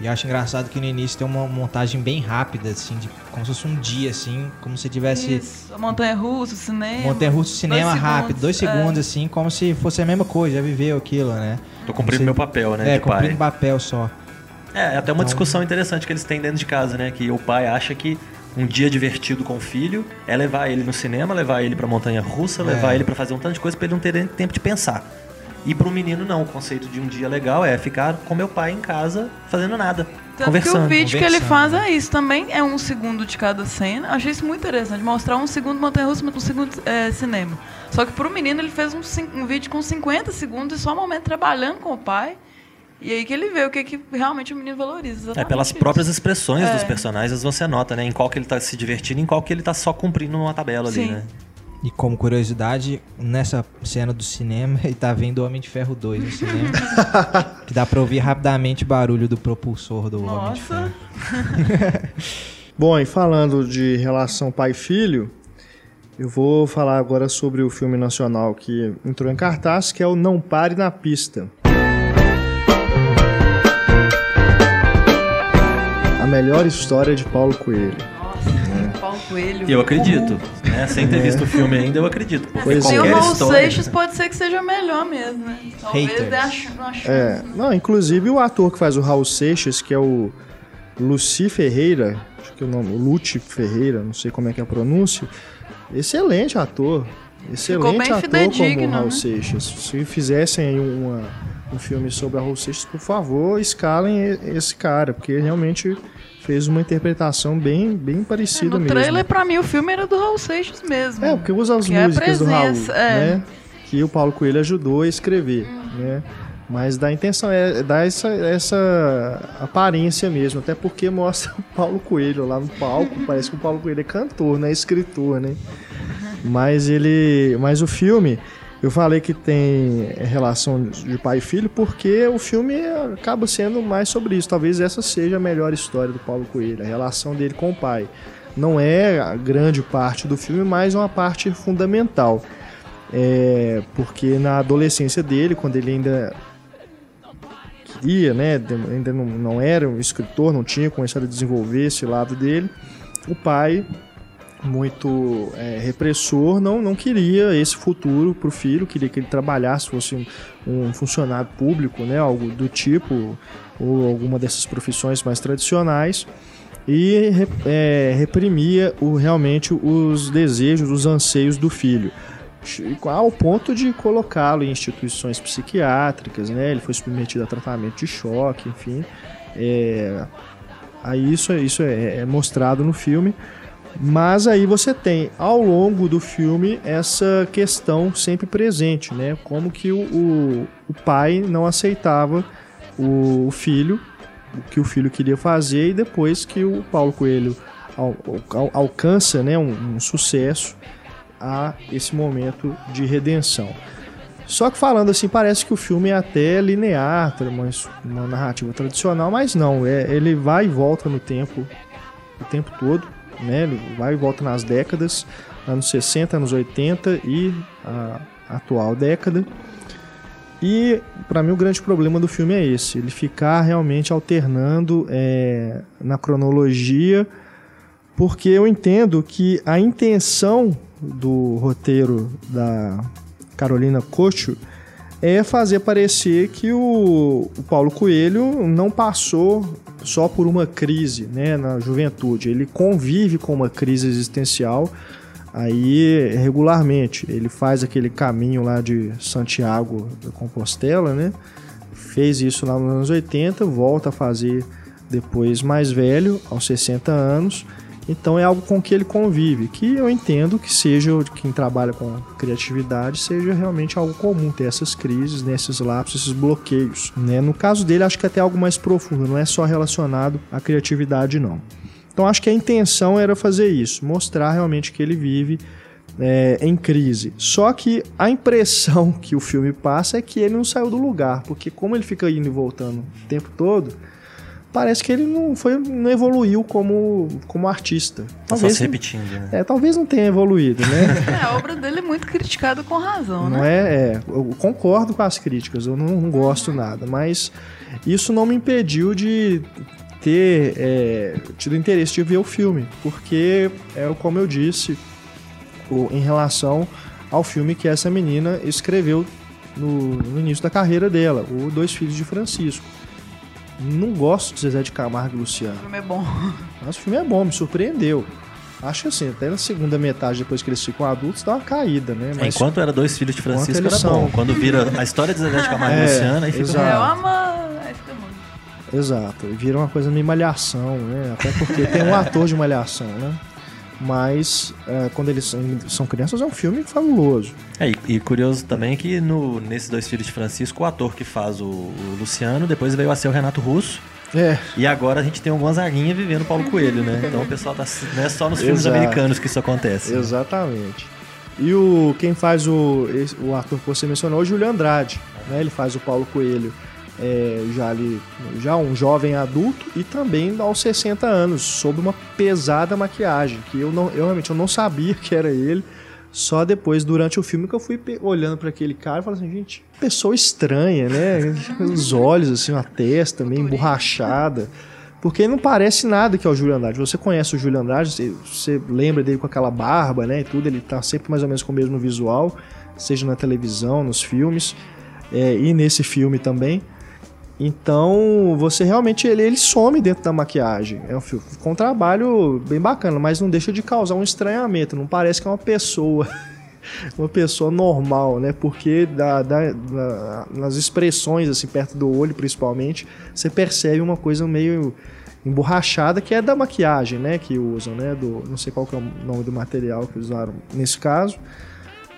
E eu acho engraçado que no início tem uma montagem bem rápida, assim, de, como se fosse um dia, assim, como se tivesse. Isso, a montanha russa, o cinema. Montanha russa, cinema dois rápido, segundos, dois segundos, é. assim, como se fosse a mesma coisa, já viveu aquilo, né? Tô cumprindo se... meu papel, né? É, cumprindo pai. papel só. É, é até uma então... discussão interessante que eles têm dentro de casa, né? Que o pai acha que um dia divertido com o filho é levar ele no cinema, levar ele pra montanha russa, é. levar ele para fazer um tanto de coisa pra ele não ter tempo de pensar. E para o menino não, o conceito de um dia legal é ficar com meu pai em casa fazendo nada. Tanto conversando. que o vídeo que ele faz é isso, também é um segundo de cada cena. Achei isso muito interessante, mostrar um segundo montanha-russa, um segundo é, cinema. Só que para o menino ele fez um, um, vídeo com 50 segundos e só um momento trabalhando com o pai. E aí que ele vê o que, que realmente o menino valoriza. É, pelas isso. próprias expressões é. dos personagens você nota, né? Em qual que ele está se divertindo, em qual que ele está só cumprindo uma tabela Sim. ali, né? E como curiosidade, nessa cena do cinema, ele tá vendo o Homem de Ferro 2 no cinema. que dá pra ouvir rapidamente o barulho do propulsor do Nossa. Homem de Ferro. Bom, e falando de relação pai-filho, eu vou falar agora sobre o filme nacional que entrou em cartaz, que é o Não Pare na Pista. A melhor história de Paulo Coelho. Coelho. Eu acredito. Né? Sem ter visto o filme ainda, eu acredito. Porque pois é. o Raul Seixas pode ser que seja melhor mesmo, né? Talvez Haters. É, não, inclusive o ator que faz o Raul Seixas, que é o Luci Ferreira, acho que é o nome, Lute Ferreira, não sei como é que é a pronúncia. Excelente ator. Excelente ator como o Raul né? Seixas. Se fizessem uma, um filme sobre a Raul Seixas, por favor, escalem esse cara, porque realmente fez uma interpretação bem, bem parecida é, no mesmo. No trailer, pra mim, o filme era do Raul Seixas mesmo. É, porque usa as que músicas é do Raul, é. né? Que o Paulo Coelho ajudou a escrever, hum. né? Mas dá a intenção, é, dá essa, essa aparência mesmo, até porque mostra o Paulo Coelho lá no palco, parece que o Paulo Coelho é cantor, não é escritor, né? Mas ele, mas o filme, eu falei que tem relação de pai e filho porque o filme acaba sendo mais sobre isso. Talvez essa seja a melhor história do Paulo Coelho, a relação dele com o pai. Não é a grande parte do filme, mas uma parte fundamental. É, porque na adolescência dele, quando ele ainda queria, né, ainda não, não era um escritor, não tinha começado a desenvolver esse lado dele, o pai muito é, repressor, não, não queria esse futuro para o filho, queria que ele trabalhasse, fosse um, um, funcionário público, né, algo do tipo, ou alguma dessas profissões mais tradicionais, e é, reprimia o, realmente os desejos, os anseios do filho ao ponto de colocá-lo em instituições psiquiátricas, né? Ele foi submetido a tratamento de choque, enfim. É, aí isso, isso é, é mostrado no filme. Mas aí você tem ao longo do filme essa questão sempre presente, né? Como que o, o, o pai não aceitava o, o, filho, o que o filho queria fazer, e depois que o Paulo Coelho al, al, alcança né, um, um sucesso a esse momento de redenção. Só que falando assim, parece que o filme é até linear, uma, uma narrativa tradicional, mas não, é, ele vai e volta no tempo o tempo todo né? Vai e volta nas décadas, anos 60, anos 80 e a atual década. E para mim o grande problema do filme é esse, ele ficar realmente alternando é, na cronologia, porque eu entendo que a intenção do roteiro da Carolina Cocho é fazer parecer que o, o Paulo Coelho não passou só por uma crise né, na juventude. Ele convive com uma crise existencial aí regularmente. Ele faz aquele caminho lá de Santiago da Compostela, né? Fez isso lá nos anos 80, volta a fazer depois mais velho, aos 60 anos, Então é algo com que ele convive, que eu entendo que seja quem trabalha com criatividade seja realmente algo comum ter essas crises, né, esses lapsos, esses bloqueios. Né? No caso dele, acho que é até algo mais profundo, não é só relacionado à criatividade, não. Então acho que a intenção era fazer isso, mostrar realmente que ele vive é, em crise. Só que a impressão que o filme passa é que ele não saiu do lugar, porque como ele fica indo e voltando o tempo todo, parece que ele não foi não evoluiu como, como artista. Tá talvez só se repetindo, né? É, talvez não tenha evoluído, né? é, a obra dele é muito criticada com razão, não né? É, é, eu concordo com as críticas, eu não, não gosto nada, mas isso não me impediu de ter é, tido interesse de ver o filme, porque é como eu disse o, em relação ao filme que essa menina escreveu no, no início da carreira dela, o Dois Filhos de Francisco. Não gosto de Zezé de Camargo e Luciano. O filme é bom. Mas o filme é bom, me surpreendeu. Acho que assim, até na segunda metade, depois que eles ficam adultos, dá uma caída, né? Mas Enquanto era dois filhos de Francisco, era são... bom. Quando vira a história de Zezé de Camargo e é, Luciano, aí fica... Exato. É uma... Aí fica Exato. E vira uma coisa meio malhação, né? Até porque tem um ator de malhação, né? Mas é, quando eles são crianças é um filme fabuloso. É, e, e, curioso também que no, nesses dois filhos de Francisco, o ator que faz o, o Luciano depois veio a ser o Renato Russo. É. E agora a gente tem um Gonzaguinha vivendo Paulo Coelho, né? Então o pessoal tá. Não é só nos filmes Exato. americanos que isso acontece. Né? Exatamente. E o, quem faz o, o ator que você mencionou é o Júlio Andrade. Né? Ele faz o Paulo Coelho é, já ali, já um jovem adulto e também aos 60 anos, sob uma pesada maquiagem, que eu, não, eu realmente eu não sabia que era ele. Só depois, durante o filme, que eu fui olhando para aquele cara e falei assim, gente, pessoa estranha, né? Os olhos, assim, a testa meio emborrachada. Porque não parece nada que é o Júlio Andrade. Você conhece o Júlio Andrade, você, você lembra dele com aquela barba, né? E tudo, ele tá sempre mais ou menos com o mesmo visual, seja na televisão, nos filmes, é, e nesse filme também. Então, você realmente ele, ele some dentro da maquiagem. É um, um trabalho bem bacana, mas não deixa de causar um estranhamento. Não parece que é uma pessoa, uma pessoa normal, né? Porque da, da, da, nas expressões, assim, perto do olho, principalmente, você percebe uma coisa meio emborrachada que é da maquiagem, né? Que usam, né? Do, não sei qual é o nome do material que usaram nesse caso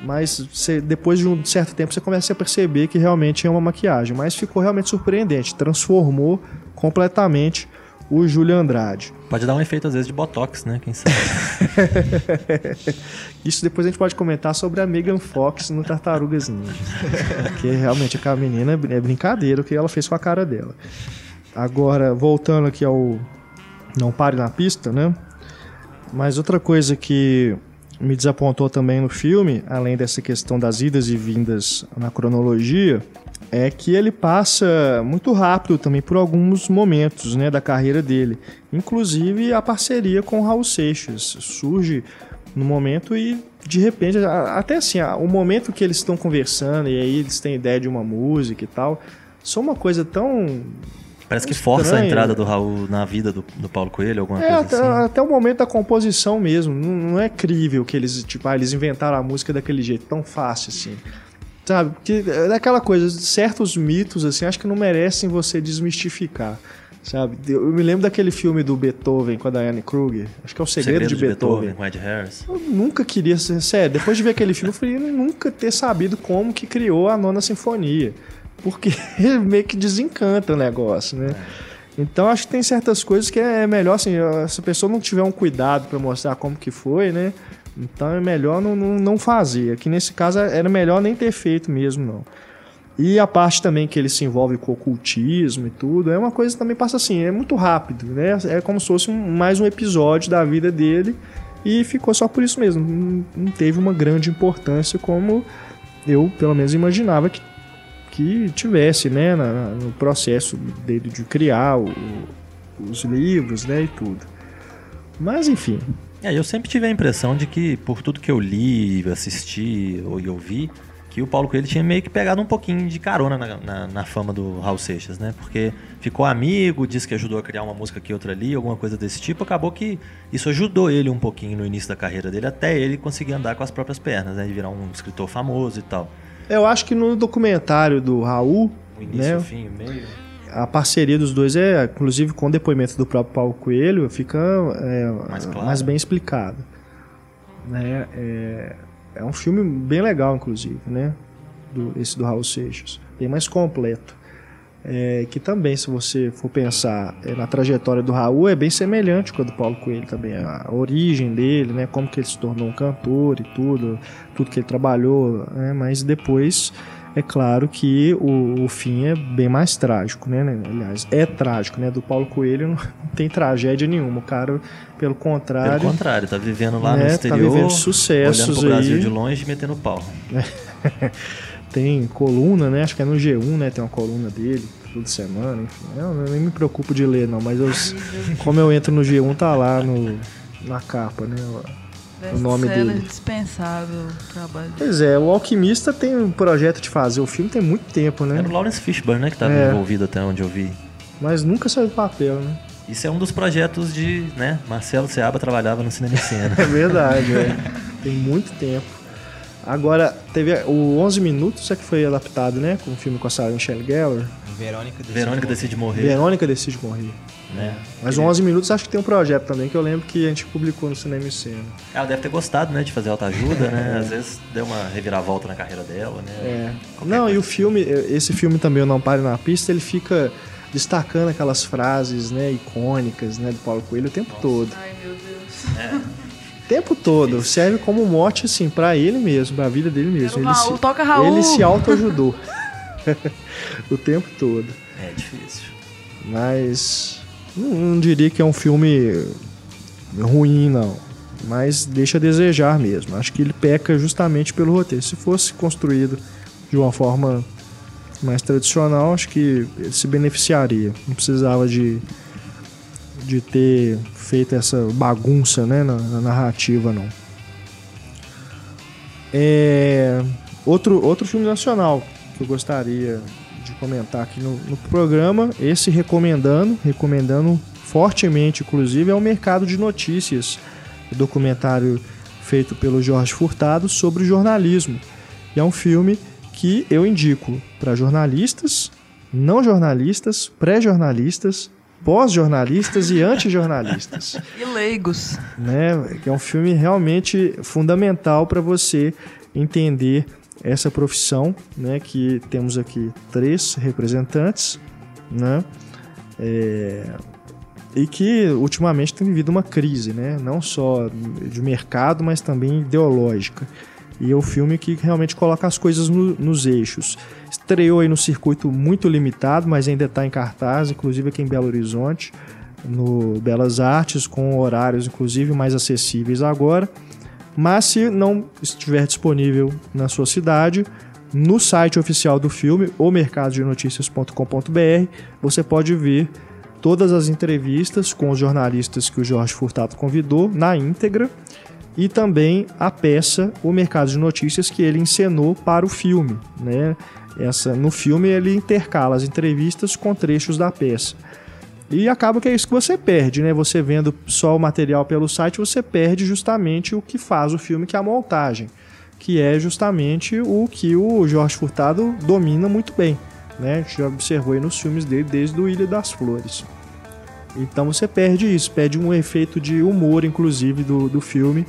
mas você, depois de um certo tempo você começa a perceber que realmente é uma maquiagem. Mas ficou realmente surpreendente, transformou completamente o Júlio Andrade. Pode dar um efeito às vezes de botox, né? Quem sabe? Isso depois a gente pode comentar sobre a Megan Fox no Tartarugas Ninja. Porque realmente aquela menina é brincadeira o que ela fez com a cara dela. Agora, voltando aqui ao Não Pare na Pista, né? Mas outra coisa que me desapontou também no filme, além dessa questão das idas e vindas na cronologia, é que ele passa muito rápido também por alguns momentos né, da carreira dele. Inclusive a parceria com Raul Seixas surge no momento e de repente, até assim, o momento que eles estão conversando e aí eles têm ideia de uma música e tal, são uma coisa tão Parece que força a entrada do Raul na vida do, do Paulo Coelho, alguma é, coisa até, assim. Até o momento da composição mesmo. Não, não, é crível que eles, tipo, ah, eles inventaram a música daquele jeito, tão fácil assim. Sabe? Porque é daquela coisa, certos mitos, assim, acho que não merecem você desmistificar. Sabe? Eu me lembro daquele filme do Beethoven com a Diane Kruger. Acho que é o Segredo, Segredo de, de, Beethoven. Beethoven com Ed Harris. Eu nunca queria ser. Sério, depois de ver aquele filme, eu falei, eu nunca ter sabido como que criou a nona sinfonia. Porque meio que desencanta o negócio, né? É. Então acho que tem certas coisas que é melhor assim, se a pessoa não tiver um cuidado para mostrar como que foi, né? Então é melhor não, não, não fazer. Aqui nesse caso era melhor nem ter feito mesmo, não. E a parte também que ele se envolve com ocultismo e tudo, é uma coisa que também passa assim, é muito rápido, né? É como se fosse um, mais um episódio da vida dele e ficou só por isso mesmo. Não, não teve uma grande importância como eu, pelo menos, imaginava que que tivesse, né, na, no processo dele de criar o, os livros, né, e tudo. Mas enfim. É, eu sempre tive a impressão de que, por tudo que eu li, assisti ou ouvi, que o Paulo Coelho tinha meio que pegado um pouquinho de carona na, na, na, fama do Raul Seixas, né? Porque ficou amigo, disse que ajudou a criar uma música aqui, outra ali, alguma coisa desse tipo. Acabou que isso ajudou ele um pouquinho no início da carreira dele, até ele conseguir andar com as próprias pernas, né? De virar um escritor famoso e tal. Eu acho que no documentário do Raul. O início, né, fim, meio. a parceria dos dois é, inclusive com o depoimento do próprio Paulo Coelho, fica é, Mais claro. mais bem explicado. Né? É, é um filme bem legal, inclusive, né? Do, esse do Raul Seixas. Bem mais completo. É, que também, se você for pensar é, na trajetória do Raul, é bem semelhante com a do Paulo Coelho também. A origem dele, né? Como que ele se tornou um cantor e tudo, tudo que ele trabalhou, né? Mas depois, é claro que o, o fim é bem mais trágico, né? Aliás, é trágico, né? Do Paulo Coelho não tem tragédia nenhuma. O cara, pelo contrário... Pelo contrário, tá vivendo lá no né, tá exterior, vivendo sucessos olhando pro Brasil aí. de longe e metendo pau. tem coluna, né? Acho que é no G1, né? Tem uma coluna dele toda semana, enfim. Eu, eu nem me preocupo de ler, não, mas eu, como eu entro no G1, tá lá no, na capa, né? O nome dele. dispensável o trabalho dele. Pois é, o Alquimista tem um projeto de fazer o filme tem muito tempo, né? Era o Lawrence Fishburne, né, que tava É. envolvido até onde eu vi. Mas nunca saiu do papel, né? Isso é um dos projetos de, né, Marcelo Seaba trabalhava no Cinema e Cena. É verdade, é. Tem muito tempo. Agora, teve o 11 Minutos, é que foi adaptado, né? Com o filme com a Sarah Michelle Gellar. Verônica decide Verônica morrer. decide morrer, Verônica decide morrer. né? Mas o 11 Minutos acho que tem um projeto também, que eu lembro que a gente publicou no Cinema e Cena. Ela deve ter gostado, né, de fazer autoajuda, né? Às vezes deu uma reviravolta na carreira dela, né? É. Não, e o filme, esse filme também, o Não Pare na Pista, ele fica destacando aquelas frases, né, icônicas, né, do Paulo Coelho o tempo todo. Ai, meu Deus. O tempo todo. Serve como mote, assim, pra ele mesmo, pra vida dele mesmo. Ele Raul, se, toca Raul. Ele se autoajudou. o tempo todo. É difícil. Mas não, não diria que é um filme ruim, não. Mas deixa a desejar mesmo. Acho que ele peca justamente pelo roteiro. Se fosse construído de uma forma mais tradicional, acho que ele se beneficiaria. Não precisava de, de ter feito essa bagunça né, na, na narrativa, não. É, outro, outro filme nacional que eu gostaria de comentar aqui no, no programa, esse recomendando, recomendando fortemente, inclusive, é o Mercado de Notícias, documentário feito pelo Jorge Furtado sobre jornalismo. E é um filme que eu indico para jornalistas, não jornalistas, pré-jornalistas, pós-jornalistas e antijornalistas E leigos. né? Que é um filme realmente fundamental para você entender essa profissão, né? Que temos aqui três representantes, né? É, e que ultimamente tem vivido uma crise, né? Não só de mercado, mas também ideológica. E é o filme que realmente coloca as coisas no- nos eixos. Estreou aí no circuito muito limitado, mas ainda está em cartaz, inclusive aqui em Belo Horizonte, no Belas Artes, com horários inclusive mais acessíveis agora. Mas se não estiver disponível na sua cidade, no site oficial do filme, o mercadodenoticias.com.br, você pode ver todas as entrevistas com os jornalistas que o Jorge Furtado convidou na íntegra e também a peça O Mercado de Notícias que ele encenou para o filme, né? Essa no filme ele intercala as entrevistas com trechos da peça. E acaba que é isso que você perde, né? Você vendo só o material pelo site, você perde justamente o que faz o filme, que é a montagem, que é justamente o que o Jorge Furtado domina muito bem, né? A gente já observou aí nos filmes dele desde o Ilha das Flores. Então você perde isso, perde um efeito de humor, inclusive, do, do filme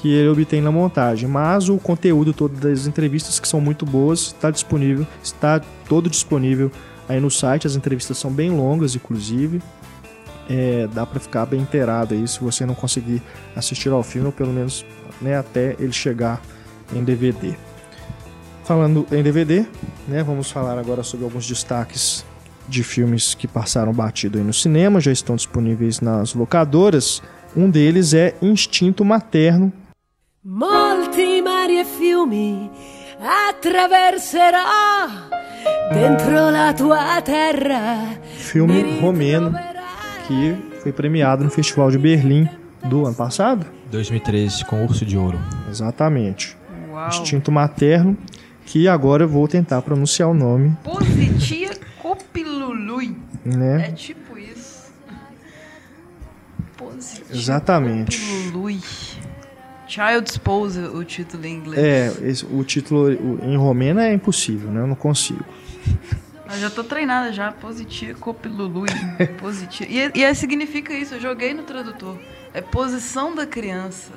que ele obtém na montagem. Mas o conteúdo todo das entrevistas, que são muito boas, está disponível, está todo disponível aí no site. As entrevistas são bem longas, inclusive. É, dá para ficar bem inteirado aí se você não conseguir assistir ao filme, ou pelo menos né, até ele chegar em DVD. Falando em DVD, né, vamos falar agora sobre alguns destaques de filmes que passaram batido aí no cinema, já estão disponíveis nas locadoras. Um deles é Instinto Materno, Molti mari e fiumi attraverserò dentro la tua terra. filme romeno que foi premiado no Festival de Berlim do ano passado. 2013, com Urso de Ouro. Exatamente. Uau. Instinto Materno, que agora eu vou tentar pronunciar o nome, Positia copilului. É né? tipo isso. Positia Exatamente. copilului. Child's Pose, o título em inglês. É, esse- o título o- em romeno é impossível, né? Eu não consigo. Eu já tô treinada já, positivo, copilulu, positivo. E, e aí significa isso, eu joguei no tradutor. É posição da criança.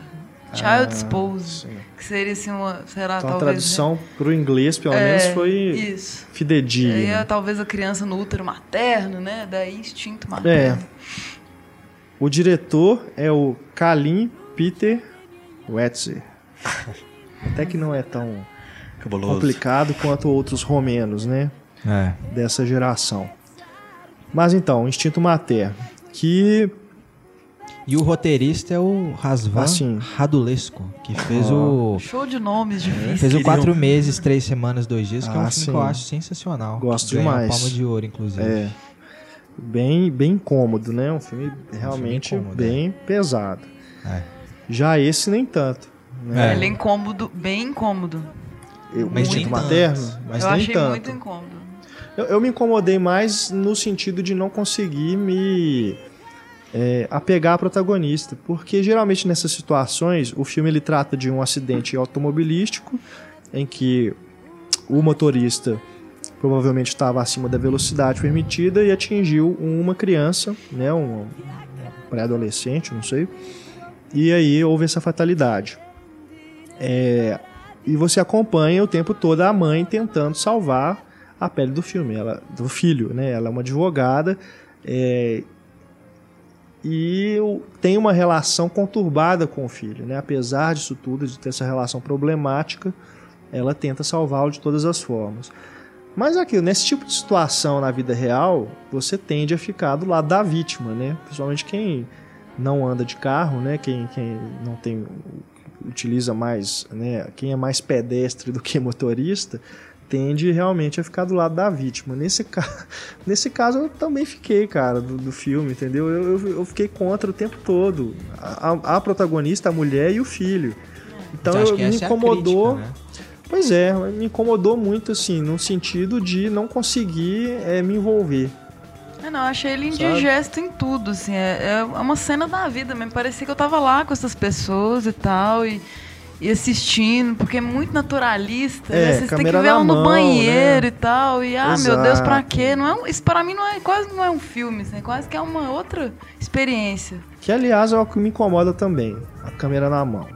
Child's Ah, pose. sim. Que seria assim uma, sei lá, Então a talvez. tradução pro inglês, pelo É, menos, foi Isso. Aí fidedigna. é, talvez a criança no útero materno, né? Daí instinto É. materno. O diretor é o Kalim Peter Wetzel. Até que não é tão Cabuloso. complicado quanto outros romenos, né? É. Dessa geração. Mas então, Instinto Materno. Que E o roteirista é o Rasvan Assim. Radulesco, que fez Ah. o. Show de nomes difíceis. Fez o Quatro Meses, Três Semanas, Dois Dias, que é um Ah, filme sim. que eu acho sensacional. Gosto demais. Palma de Ouro, inclusive. é bem, bem incômodo, né? Um filme realmente incômodo, bem pesado. É. Já esse nem tanto. Né? É. Ele é incômodo, bem incômodo. Eu- Instinto nem Materno, mas eu nem achei tanto. muito incômodo. Eu, eu me incomodei mais no sentido de não conseguir me é, apegar à protagonista, porque geralmente nessas situações o filme ele trata de um acidente automobilístico em que o motorista provavelmente estava acima da velocidade permitida e atingiu uma criança, né, um pré-adolescente, não sei, e aí houve essa fatalidade. É, e você acompanha o tempo todo a mãe tentando salvar a pele do filme, ela, do filho, né? Ela é uma advogada é, e tem uma relação conturbada com o filho, né? Apesar disso tudo, de ter essa relação problemática, ela tenta salvá-lo de todas as formas. Mas aqui, nesse tipo de situação na vida real, você tende a ficar do lado da vítima, né? Principalmente quem não anda de carro, né? Quem, quem não tem utiliza mais, né? Quem é mais pedestre do que motorista, tende realmente a ficar do lado da vítima. Nesse, ca... Nesse caso eu também fiquei, cara, do, do filme, entendeu? Eu, eu, eu fiquei contra o tempo todo. A, a- protagonista, a mulher e o filho. Então acho eu, me é incomodou. crítica, né? Pois é, me incomodou muito, assim, no sentido de não conseguir eh, me envolver. É, não, eu achei ele Sabe? indigesto em tudo, assim. É, é uma cena da vida mesmo. Parecia que eu tava lá com essas pessoas e tal, e, e assistindo, porque é muito naturalista. É, né? Vocês têm que ver ela no mão, banheiro né? e tal. E, ah, meu Deus, pra Exato. quê? Não é um- isso pra mim não é, quase não é um filme, assim, quase que é uma outra experiência. Que, aliás, é o que me incomoda também, a câmera na mão.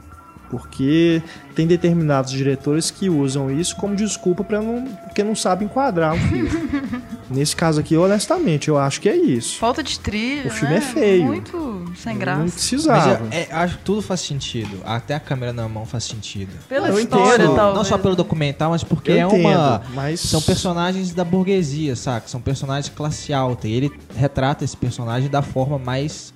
Porque tem determinados diretores que usam isso como desculpa para não, porque não sabem enquadrar um filme. Nesse caso aqui, honestamente, eu acho que é isso. Falta de trilha, O filme né? é feio. Muito sem Não graça. Mas precisava. eu, é, acho que tudo faz sentido. Até a câmera na mão faz sentido. Pela Eu história, entendo. talvez. Não só pelo documental, mas porque Eu é uma. entendo, mas- São personagens da burguesia, saca? São personagens de classe alta. E ele retrata esse personagem da forma mais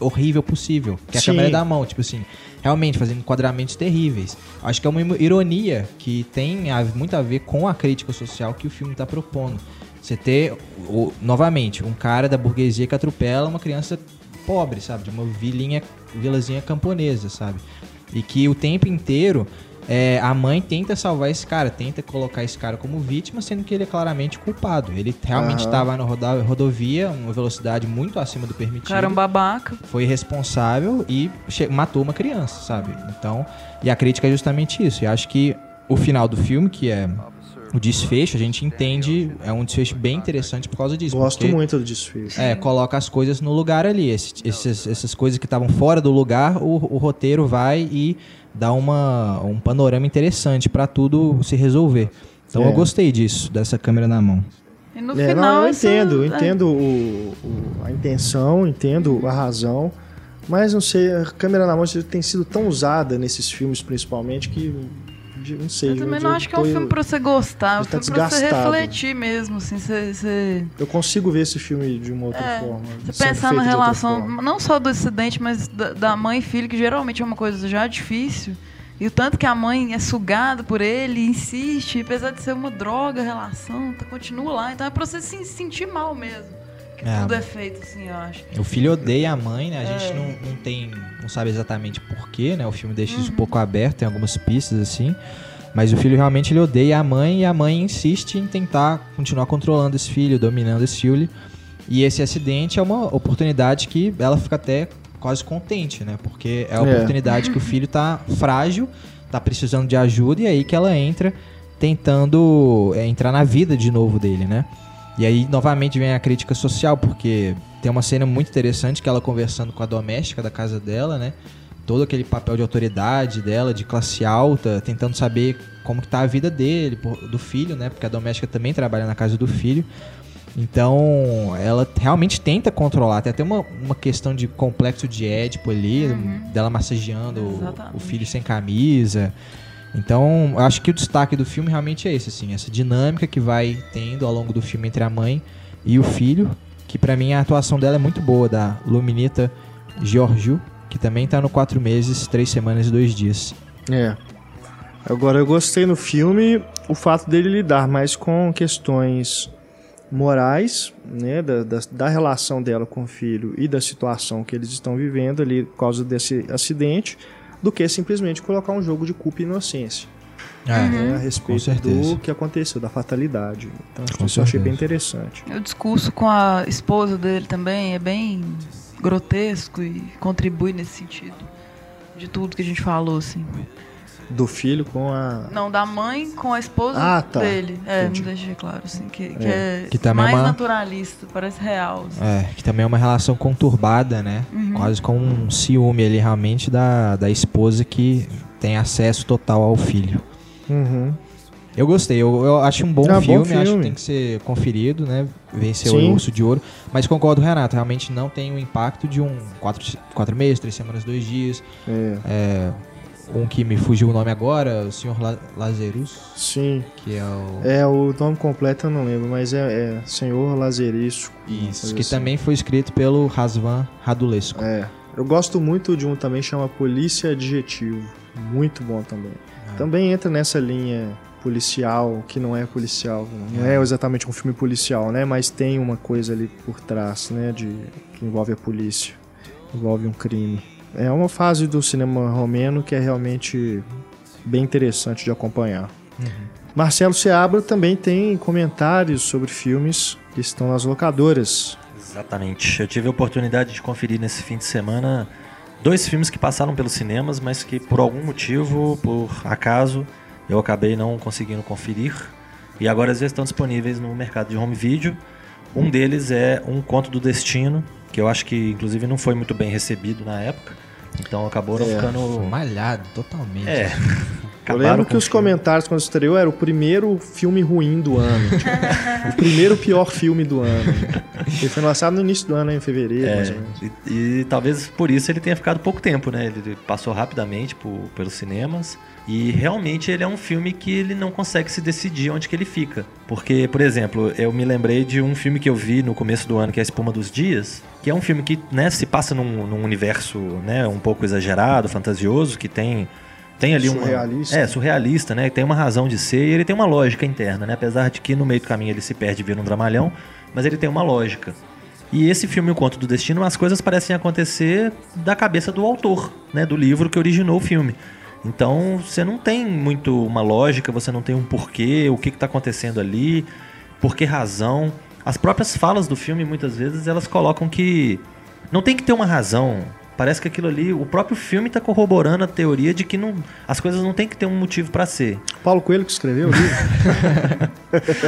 horrível possível. Que é a Sim. câmera da mão. Tipo assim, realmente fazendo enquadramentos terríveis. Acho que é uma ironia que tem muito a ver com a crítica social que o filme está propondo. Você ter, o- novamente, um cara da burguesia que atropela uma criança pobre, sabe? De uma vilinha, vilazinha camponesa, sabe? E que o tempo inteiro é, a mãe tenta salvar esse cara, tenta colocar esse cara como vítima, sendo que ele é claramente culpado. Ele realmente estava na roda- rodovia, uma velocidade muito acima do permitido Cara, um babaca. foi responsável e matou uma criança, sabe? Então, e a crítica é justamente isso. E acho que o final do filme, que é o desfecho, a gente entende, é um desfecho bem interessante por causa disso. Gosto porque, muito do desfecho. É, coloca as coisas no lugar ali. Esse- esses- essas coisas que estavam fora do lugar, o, o roteiro vai e dá uma, um panorama interessante pra tudo se resolver. Então É. eu gostei disso, dessa câmera na mão. E no É, final. não, eu essa- entendo, eu é. entendo o- o- a intenção, entendo a razão, mas não sei, a câmera na mão tem sido tão usada nesses filmes principalmente que de- não sei. Eu também não eu acho que é um filme pra você gostar, é um tá filme pra você refletir mesmo, assim, você, você, Eu consigo ver esse filme de uma outra É, forma. você pensar na relação, não só do acidente, mas da, da mãe e filho, que geralmente é uma coisa já difícil, e o tanto que a mãe é sugada por ele, insiste, apesar de ser uma droga a relação, tá, continua lá, então é pra você se sentir mal mesmo, que É. tudo é feito assim, eu acho. O filho odeia a mãe, né? A É. gente não, não tem. não sabe exatamente porquê, né? O filme deixa isso um pouco aberto, tem algumas pistas assim. Mas o filho realmente ele odeia a mãe e a mãe insiste em tentar continuar controlando esse filho, dominando esse filho. E esse acidente é uma oportunidade que ela fica até quase contente, né? Porque é a É. oportunidade que o filho tá frágil, tá precisando de ajuda e é aí que ela entra tentando é, entrar na vida de novo dele, né? E aí, novamente, vem a crítica social, porque tem uma cena muito interessante que ela conversando com a doméstica da casa dela, né? Todo aquele papel de autoridade dela, de classe alta, tentando saber como que tá a vida dele, do filho, né? Porque a doméstica também trabalha na casa do filho. Então, ela realmente tenta controlar. Tem até uma, uma questão de complexo de Édipo ali, uhum. dela massageando o, o, filho sem camisa. Então, acho que o destaque do filme realmente é esse, assim, essa dinâmica que vai tendo ao longo do filme entre a mãe e o filho, que para mim a atuação dela é muito boa, da Luminita Giorgio, que também tá no 4 meses, 3 semanas e 2 dias. É. Agora, eu gostei no filme o fato dele lidar mais com questões morais, né, da, da, da, relação dela com o filho e da situação que eles estão vivendo ali por causa desse acidente, do que simplesmente colocar um jogo de culpa e inocência. É, né, a respeito do que aconteceu, da fatalidade. Então, com isso eu achei bem interessante. O discurso com a esposa dele também é bem grotesco e contribui nesse sentido de tudo que a gente falou, assim. Do filho com a. Não, da mãe com a esposa ah, tá. dele. É, Entendi. não deixei claro, assim, que, que é, é que também mais é uma... naturalista, parece real. Assim. É, que também é uma relação conturbada, né? Uhum. Quase com um ciúme ali realmente da, da esposa que tem acesso total ao filho. Uhum. Eu gostei, eu, eu acho um bom, é, filme, bom filme, acho que tem que ser conferido, né? Venceu Sim. o Urso de Ouro. Mas concordo, Renato, realmente não tem o impacto de um quatro, quatro meses, três semanas, dois dias. É. é um que me fugiu o nome agora, o Sr. La Lazarus. Sim. Que é o. É, o nome completo eu não lembro, mas é, é Senhor Lazarus. Isso, que assim. também foi escrito pelo Rasvan Radulesco. É. Eu gosto muito de um também chama Polícia Adjetivo. Muito bom também. É. Também entra nessa linha policial, que não é policial, não é. é exatamente um filme policial, né? Mas tem uma coisa ali por trás, né? De, que envolve a polícia, envolve um crime é uma fase do cinema romeno que é realmente bem interessante de acompanhar. Uhum. Marcelo Seabra também tem comentários sobre filmes que estão nas locadoras. Exatamente. Eu tive a oportunidade de conferir nesse fim de semana dois filmes que passaram pelos cinemas, mas que por algum motivo, por acaso, eu acabei não conseguindo conferir. E agora eles estão disponíveis no mercado de home video. Um deles é Um Conto do Destino, que eu acho que inclusive não foi muito bem recebido na época. Então acabou é, ficando. Malhado, totalmente. É. Eu lembro que os comentários quando estreou era o primeiro filme ruim do ano. tipo, o primeiro pior filme do ano. Ele foi lançado no início do ano, em fevereiro, é, mais ou menos. E, e, talvez por isso ele tenha ficado pouco tempo, né? Ele passou rapidamente por, pelos cinemas. E realmente ele é um filme que ele não consegue se decidir onde que ele fica. Porque, por exemplo, eu me lembrei de um filme que eu vi no começo do ano, que é a Espuma dos Dias, que é um filme que né, se passa num, num universo né, um pouco exagerado, fantasioso, que tem tem ali surrealista. uma é surrealista né tem uma razão de ser e ele tem uma lógica interna né apesar de que no meio do caminho ele se perde vira um dramalhão mas ele tem uma lógica e esse filme o conto do destino as coisas parecem acontecer da cabeça do autor né do livro que originou o filme então você não tem muito uma lógica, você não tem um porquê, o que está acontecendo ali, por que razão. As próprias falas do filme, muitas vezes, elas colocam que não tem que ter uma razão. Parece que aquilo ali, o próprio filme está corroborando a teoria de que não, as coisas não tem que ter um motivo para ser. Paulo Coelho que escreveu o livro.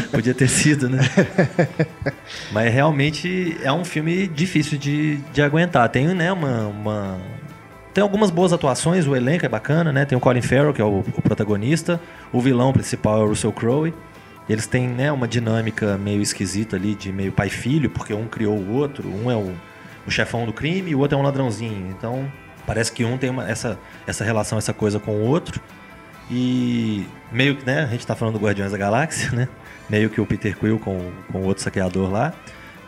Podia ter sido, né? Mas realmente é um filme difícil de, de aguentar. Tem né, uma, uma, tem algumas boas atuações, o elenco é bacana, né? Tem o Colin Farrell, que é o, o protagonista. O vilão principal é o Russell Crowe. Eles têm né, uma dinâmica meio esquisita ali, de meio pai-filho, porque um criou o outro. Um é o, o chefão do crime e o outro é um ladrãozinho. Então, parece que um tem uma, essa, essa relação, essa coisa com o outro. E meio que, né, a gente tá falando do Guardiões da Galáxia, né? Meio que o Peter Quill com, com o outro saqueador lá.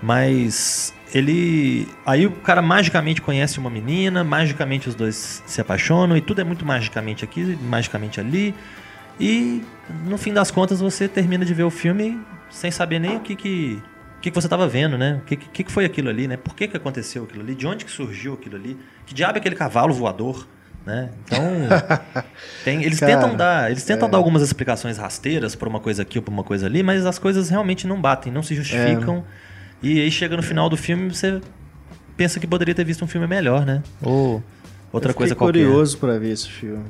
Mas ele. Aí o cara magicamente conhece uma menina, magicamente os dois se apaixonam e tudo é muito magicamente aqui, magicamente ali. E no fim das contas você termina de ver o filme sem saber nem o que que, o que, que você estava vendo, né? O que, que, que foi aquilo ali, né? Por que, que aconteceu aquilo ali? De onde que surgiu aquilo ali? Que diabo é aquele cavalo voador? Né? Então, tem, eles Cara, tentam dar, eles tentam é. dar algumas explicações rasteiras para uma coisa aqui ou para uma coisa ali, mas as coisas realmente não batem, não se justificam. É. E aí chega no final do filme você pensa que poderia ter visto um filme melhor, né? Ou outra coisa qualquer. curioso para ver esse filme.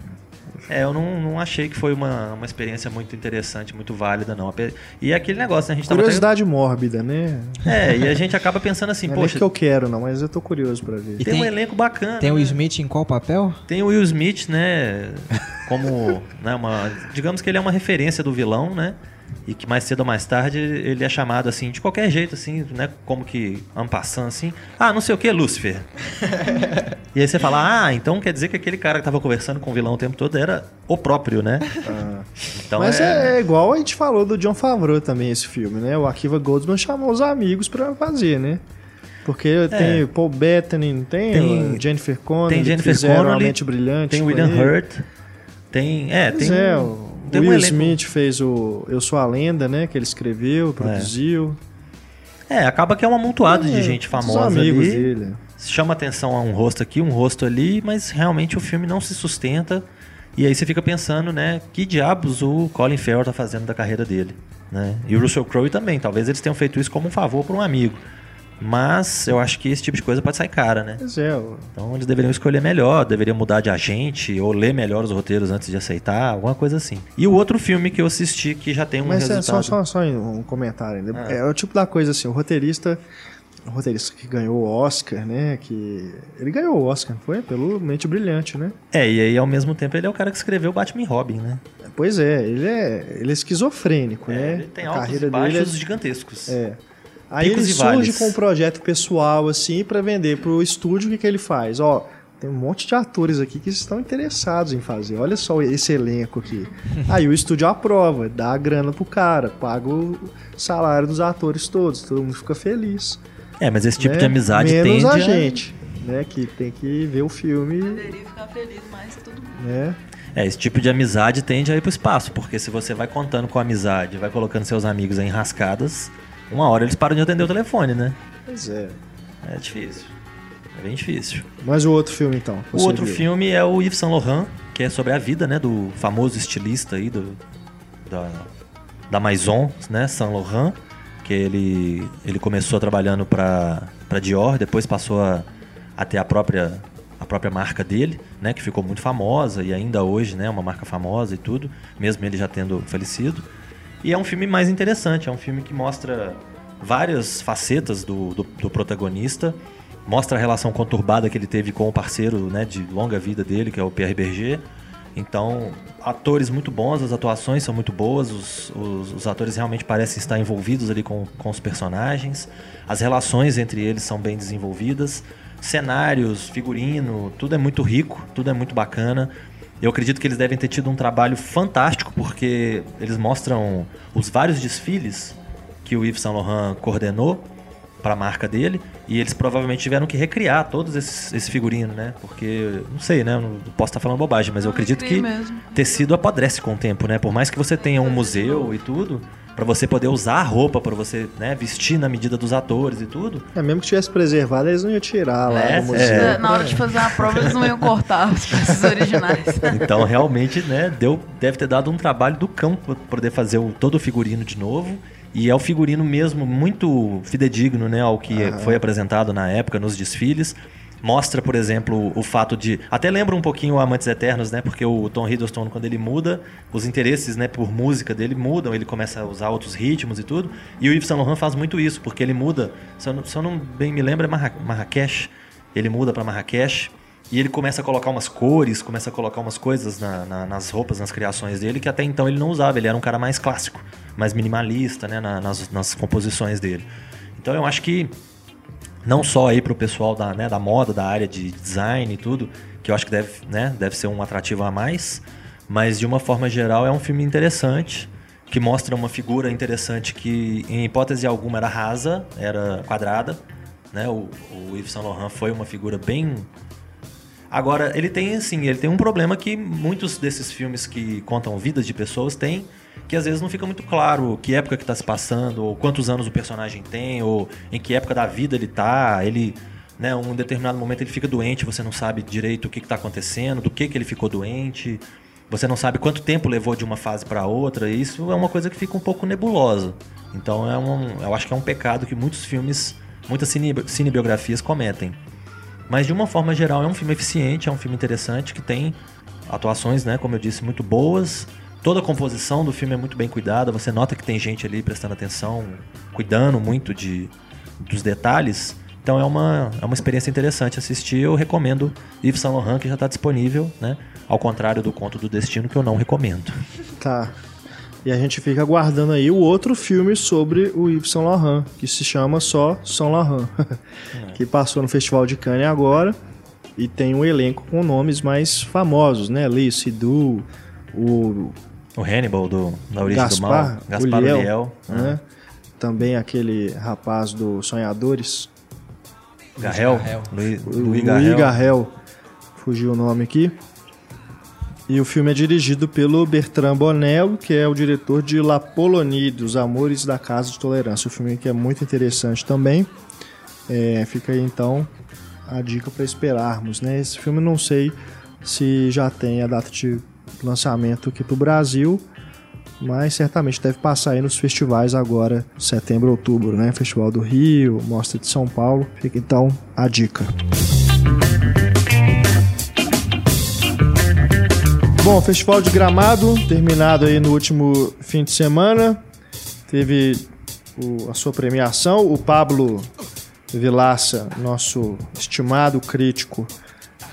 É, eu não, não achei que foi uma, uma experiência muito interessante, muito válida, não. E é aquele negócio, né? A gente Curiosidade mórbida, né? É, e a gente acaba pensando assim, não poxa. É que eu quero, não, mas eu tô curioso pra ver. E tem, tem um elenco bacana. Tem o Will né? Smith em qual papel? Tem o Will Smith, né? Como. né, uma, digamos que ele é uma referência do vilão, né? E que mais cedo ou mais tarde ele é chamado assim, de qualquer jeito, assim, né? Como que ampassando assim. Ah, não sei o que, Lúcifer. e aí você fala, ah, então quer dizer que aquele cara que tava conversando com o vilão o tempo todo era o próprio, né? Ah. Então Mas é... é... igual a gente falou do John Favreau também, esse filme, né? O Akiva Goldsman chamou os amigos para fazer, né? Porque é. tem Paul Bettany, tem, tem Jennifer Connelly, tem Jennifer que Connelly, Mente Brilhante. Tem William Hurt. Tem, é, pois tem é, o tem Will um Smith fez o Eu Sou a Lenda, né? Que ele escreveu, produziu. É, é acaba que é um amontoado é, de gente famosa amigos ali. dele. Chama atenção a um rosto aqui, um rosto ali, mas realmente o filme não se sustenta. E aí você fica pensando, né? Que diabos o Colin Farrell tá fazendo da carreira dele, né? E o Russell Crowe também. Talvez eles tenham feito isso como um favor para um amigo. Mas eu acho que esse tipo de coisa pode sair cara, né? Pois é. Então eles deveriam escolher melhor, deveriam mudar de agente ou ler melhor os roteiros antes de aceitar, alguma coisa assim. E o outro filme que eu assisti que já tem um Mas resultado... Mas é só, só, só um comentário. Ah. É o tipo da coisa assim, o roteirista o roteirista que ganhou o Oscar, né? Que ele ganhou o Oscar, foi pelo Mente Brilhante, né? É, e aí ao mesmo tempo ele é o cara que escreveu Batman e Robin, né? Pois é, ele é, ele é esquizofrênico, é, né? Ele tem a altos carreira e baixos dele é, gigantescos. É. Aí Picos ele surge com um projeto pessoal, assim, para vender pro estúdio, o que, que ele faz? Ó, tem um monte de atores aqui que estão interessados em fazer. Olha só esse elenco aqui. Aí o estúdio aprova, dá a grana pro cara, paga o salário dos atores todos, todo mundo fica feliz. É, mas esse tipo né? de amizade Menos tende a gente, né, que tem que ver o filme. Poderia ficar feliz mais todo mundo. Né? É, esse tipo de amizade tende a ir pro espaço, porque se você vai contando com a amizade, vai colocando seus amigos em rascadas, uma hora eles param de atender o telefone, né? Pois é. É difícil. É bem difícil. Mas o outro filme, então? O outro viu? filme é o Yves Saint Laurent, que é sobre a vida, né, do famoso estilista aí do, da, da Maison, né, Saint Laurent, que ele, ele começou trabalhando para Dior, depois passou a, a ter a própria a própria marca dele, né, que ficou muito famosa e ainda hoje, né, é uma marca famosa e tudo, mesmo ele já tendo falecido. E é um filme mais interessante, é um filme que mostra várias facetas do, do, do protagonista, mostra a relação conturbada que ele teve com o parceiro né, de longa vida dele, que é o Pierre Berger. Então, atores muito bons, as atuações são muito boas, os, os, os, atores realmente parecem estar envolvidos ali com, com os personagens, as relações entre eles são bem desenvolvidas, cenários, figurino, tudo é muito rico, tudo é muito bacana. Eu acredito que eles devem ter tido um trabalho fantástico, porque eles mostram os vários desfiles que o Yves Saint Laurent coordenou para a marca dele e eles provavelmente tiveram que recriar todos esses, esse figurino, né? Porque não sei, né? não posso estar falando bobagem, mas eu acredito que mesmo. tecido apodrece com o tempo, né? Por mais que você tenha um museu e tudo, para você poder usar a roupa, para você né, vestir na medida dos atores e tudo. É, mesmo que tivesse preservado, eles não iam tirar lá é, museu. É. Na hora de fazer a prova, eles não iam cortar os peças originais. Então, realmente, né, deu, deve ter dado um trabalho do cão para poder fazer o, todo o figurino de novo. E é o figurino mesmo muito fidedigno né, ao que uhum. foi apresentado na época nos desfiles. Mostra, por exemplo, o fato de. Até lembra um pouquinho o Amantes Eternos, né? Porque o Tom Hiddleston, quando ele muda, os interesses né, por música dele mudam, ele começa a usar outros ritmos e tudo. E o Yves Saint Laurent faz muito isso, porque ele muda. Se eu não, se eu não bem me lembro, é Marra, Marrakech. Ele muda para Marrakech. E ele começa a colocar umas cores, começa a colocar umas coisas na, na, nas roupas, nas criações dele, que até então ele não usava. Ele era um cara mais clássico, mais minimalista, né? Na, nas, nas composições dele. Então eu acho que não só aí para o pessoal da, né, da moda, da área de design e tudo, que eu acho que deve, né, deve ser um atrativo a mais, mas de uma forma geral é um filme interessante, que mostra uma figura interessante que, em hipótese alguma, era rasa, era quadrada. Né? O, o Yves Saint Laurent foi uma figura bem Agora, ele tem assim, ele tem um problema que muitos desses filmes que contam vidas de pessoas têm, que às vezes não fica muito claro que época que está se passando, ou quantos anos o personagem tem, ou em que época da vida ele está. Ele, né, um determinado momento ele fica doente, você não sabe direito o que está acontecendo, do que, que ele ficou doente. Você não sabe quanto tempo levou de uma fase para outra. E isso é uma coisa que fica um pouco nebulosa. Então é um, eu acho que é um pecado que muitos filmes, muitas cine, cinebiografias cometem. Mas de uma forma geral é um filme eficiente, é um filme interessante que tem atuações, né, como eu disse, muito boas. Toda a composição do filme é muito bem cuidada. Você nota que tem gente ali prestando atenção, cuidando muito de, dos detalhes. Então é uma, é uma experiência interessante assistir. Eu recomendo Yves Saint Laurent, que já está disponível, né? Ao contrário do Conto do Destino, que eu não recomendo. Tá. E a gente fica aguardando aí o outro filme sobre o Yves Saint Laurent, que se chama só Saint Laurent, que passou no Festival de Cannes agora e tem um elenco com nomes mais famosos, né? Lee Sidhu, o o Hannibal do Na Origem Gaspar, do Mal, Gaspar Ulliel, Ulliel, né? Também aquele rapaz do Sonhadores, Garrel, Garrel. Louis, Louis Louis Garrel. Garrel. fugiu o nome aqui. E o filme é dirigido pelo Bertrand Bonello, que é o diretor de La Polonie, dos Amores da Casa de Tolerância. O filme que é muito interessante também. É, fica aí então a dica para esperarmos, né? Esse filme não sei se já tem a data de lançamento aqui pro Brasil, mas certamente deve passar aí nos festivais agora, setembro, outubro, né? Festival do Rio, Mostra de São Paulo. Fica então a dica. Bom, Festival de Gramado, terminado aí no último fim de semana. Teve o- a sua premiação. O Pablo Vilaça, nosso estimado crítico,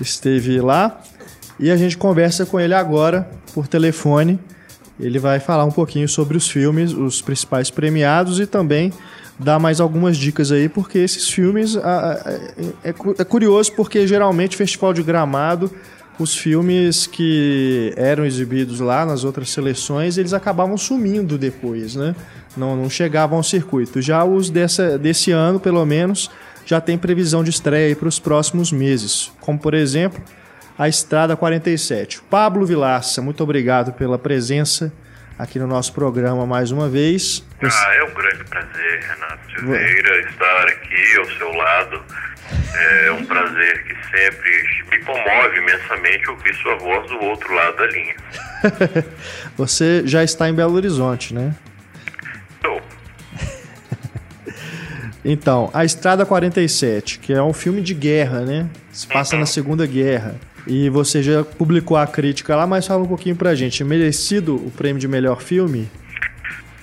esteve lá. E a gente conversa com ele agora por telefone. Ele vai falar um pouquinho sobre os filmes, os principais premiados e também dar mais algumas dicas aí, porque esses filmes é, é é curioso porque geralmente Festival de Gramado os filmes que eram exibidos lá nas outras seleções, eles acabavam sumindo depois, né? Não, não chegavam ao circuito. Já os dessa, desse ano, pelo menos, já tem previsão de estreia para os próximos meses. Como, por exemplo, A Estrada 47. Pablo Vilaça, muito obrigado pela presença aqui no nosso programa mais uma vez. Ah, é um grande prazer, Renato Silveira, estar aqui ao seu lado. É um prazer que sempre me comove imensamente ouvir sua voz do outro lado da linha. Você já está em Belo Horizonte, né? Estou. Então, A Estrada 47, que é um filme de guerra, né? Se passa na Segunda Guerra. E você já publicou a crítica lá, mas fala um pouquinho pra gente. Merecido o prêmio de melhor filme?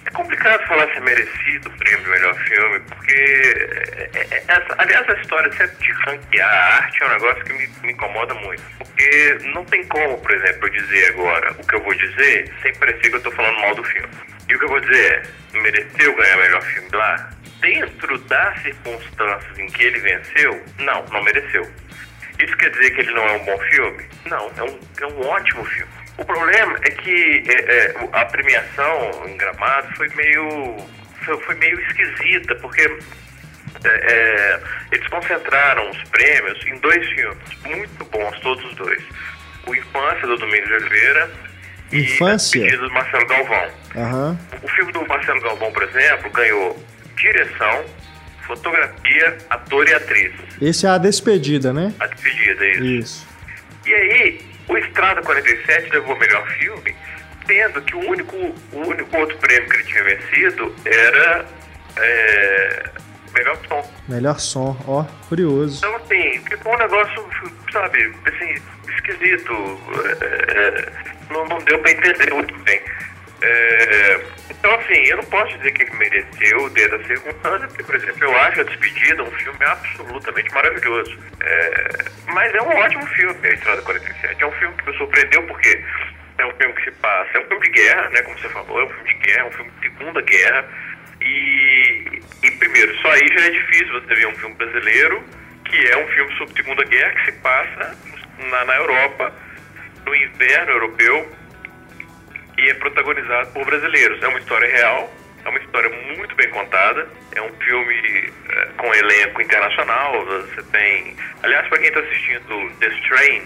É complicado falar se é merecido o prêmio de melhor filme, porque. é- é- é- aliás, a história de ranquear a arte é um negócio que me, me incomoda muito. Porque não tem como, por exemplo, eu dizer agora o que eu vou dizer sem parecer que eu estou falando mal do filme. E o que eu vou dizer é: mereceu ganhar melhor filme lá? Dentro das circunstâncias em que ele venceu, não, não mereceu. Isso quer dizer que ele não é um bom filme? Não, é um, é um ótimo filme. O problema é que é, é, a premiação em Gramado foi meio, foi, foi meio esquisita, porque é, é, eles concentraram os prêmios em dois filmes, muito bons, todos os dois. O Infância, do Domingos de Oliveira, Infância? e do Marcelo Galvão. Aham. O filme do Marcelo Galvão, por exemplo, ganhou direção, fotografia, ator e atriz. Esse é a despedida, né? A despedida, isso. Isso. E aí, o Estrada 47 levou o melhor filme, tendo que o único, o único outro prêmio que ele tinha vencido era é, melhor som. Melhor som, ó, curioso. Então, assim, ficou um negócio, sabe, assim, esquisito. é, é, não, não deu pra entender muito bem. É, então, assim, eu não posso dizer que ele mereceu dentro da circunstância, porque, por exemplo, eu acho A Despedida um filme absolutamente maravilhoso. É, mas é um ótimo filme, A Estrada 47. É um filme que me surpreendeu porque é um filme que se passa, é um filme de guerra, né, como você falou, é um filme de guerra, é um filme de Segunda Guerra. E, e primeiro, só aí já é difícil você ver um filme brasileiro que é um filme sobre Segunda Guerra que se passa na, na Europa, no inverno europeu, e é protagonizado por brasileiros. É uma história real, é uma história muito bem contada, é um filme eh, com elenco internacional. Você tem. Aliás, para quem está assistindo The Strain,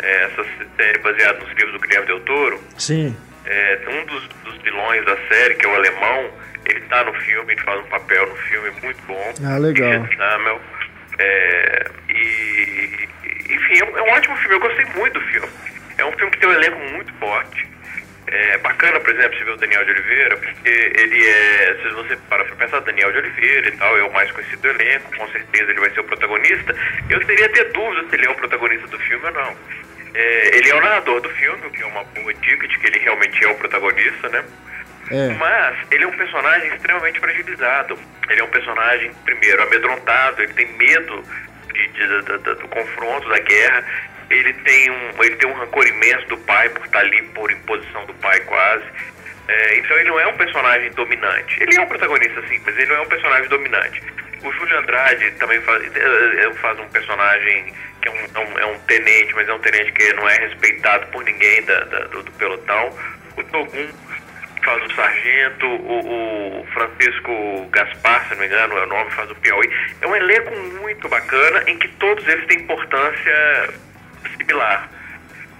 eh, essa série baseada nos livros do Guilherme Del Toro, Sim. é, um dos, dos vilões da série, que é o alemão, ele tá no filme, ele faz um papel no filme muito bom. Ah, legal. Samuel. É, e, enfim, é um, é um ótimo filme, eu gostei muito do filme. É um filme que tem um elenco muito forte. É bacana, por exemplo, você ver o Daniel de Oliveira, porque ele é, se você para pra pensar, Daniel de Oliveira e tal, é o mais conhecido do elenco, com certeza ele vai ser o protagonista. Eu teria até dúvida se ele é o protagonista do filme ou não. É, ele é o narrador do filme, o que é uma boa dica de que ele realmente é o protagonista, né? É. Mas ele é um personagem extremamente fragilizado. Ele é um personagem, primeiro, amedrontado, ele tem medo de, de- da- do confronto, da guerra. Ele tem, um, ele tem um rancor imenso do pai por estar ali por imposição do pai quase. É, então ele não é um personagem dominante. Ele é um protagonista sim, mas ele não é um personagem dominante. O Júlio Andrade também faz, eh, eh, faz um personagem que é um, é um- é um tenente, mas é um tenente que não é respeitado por ninguém da- da- do, do pelotão. O Togum faz o sargento, o, o Francisco Gaspar, se não me engano, é o nome, faz o Piauí. É um elenco muito bacana em que todos eles têm importância similar.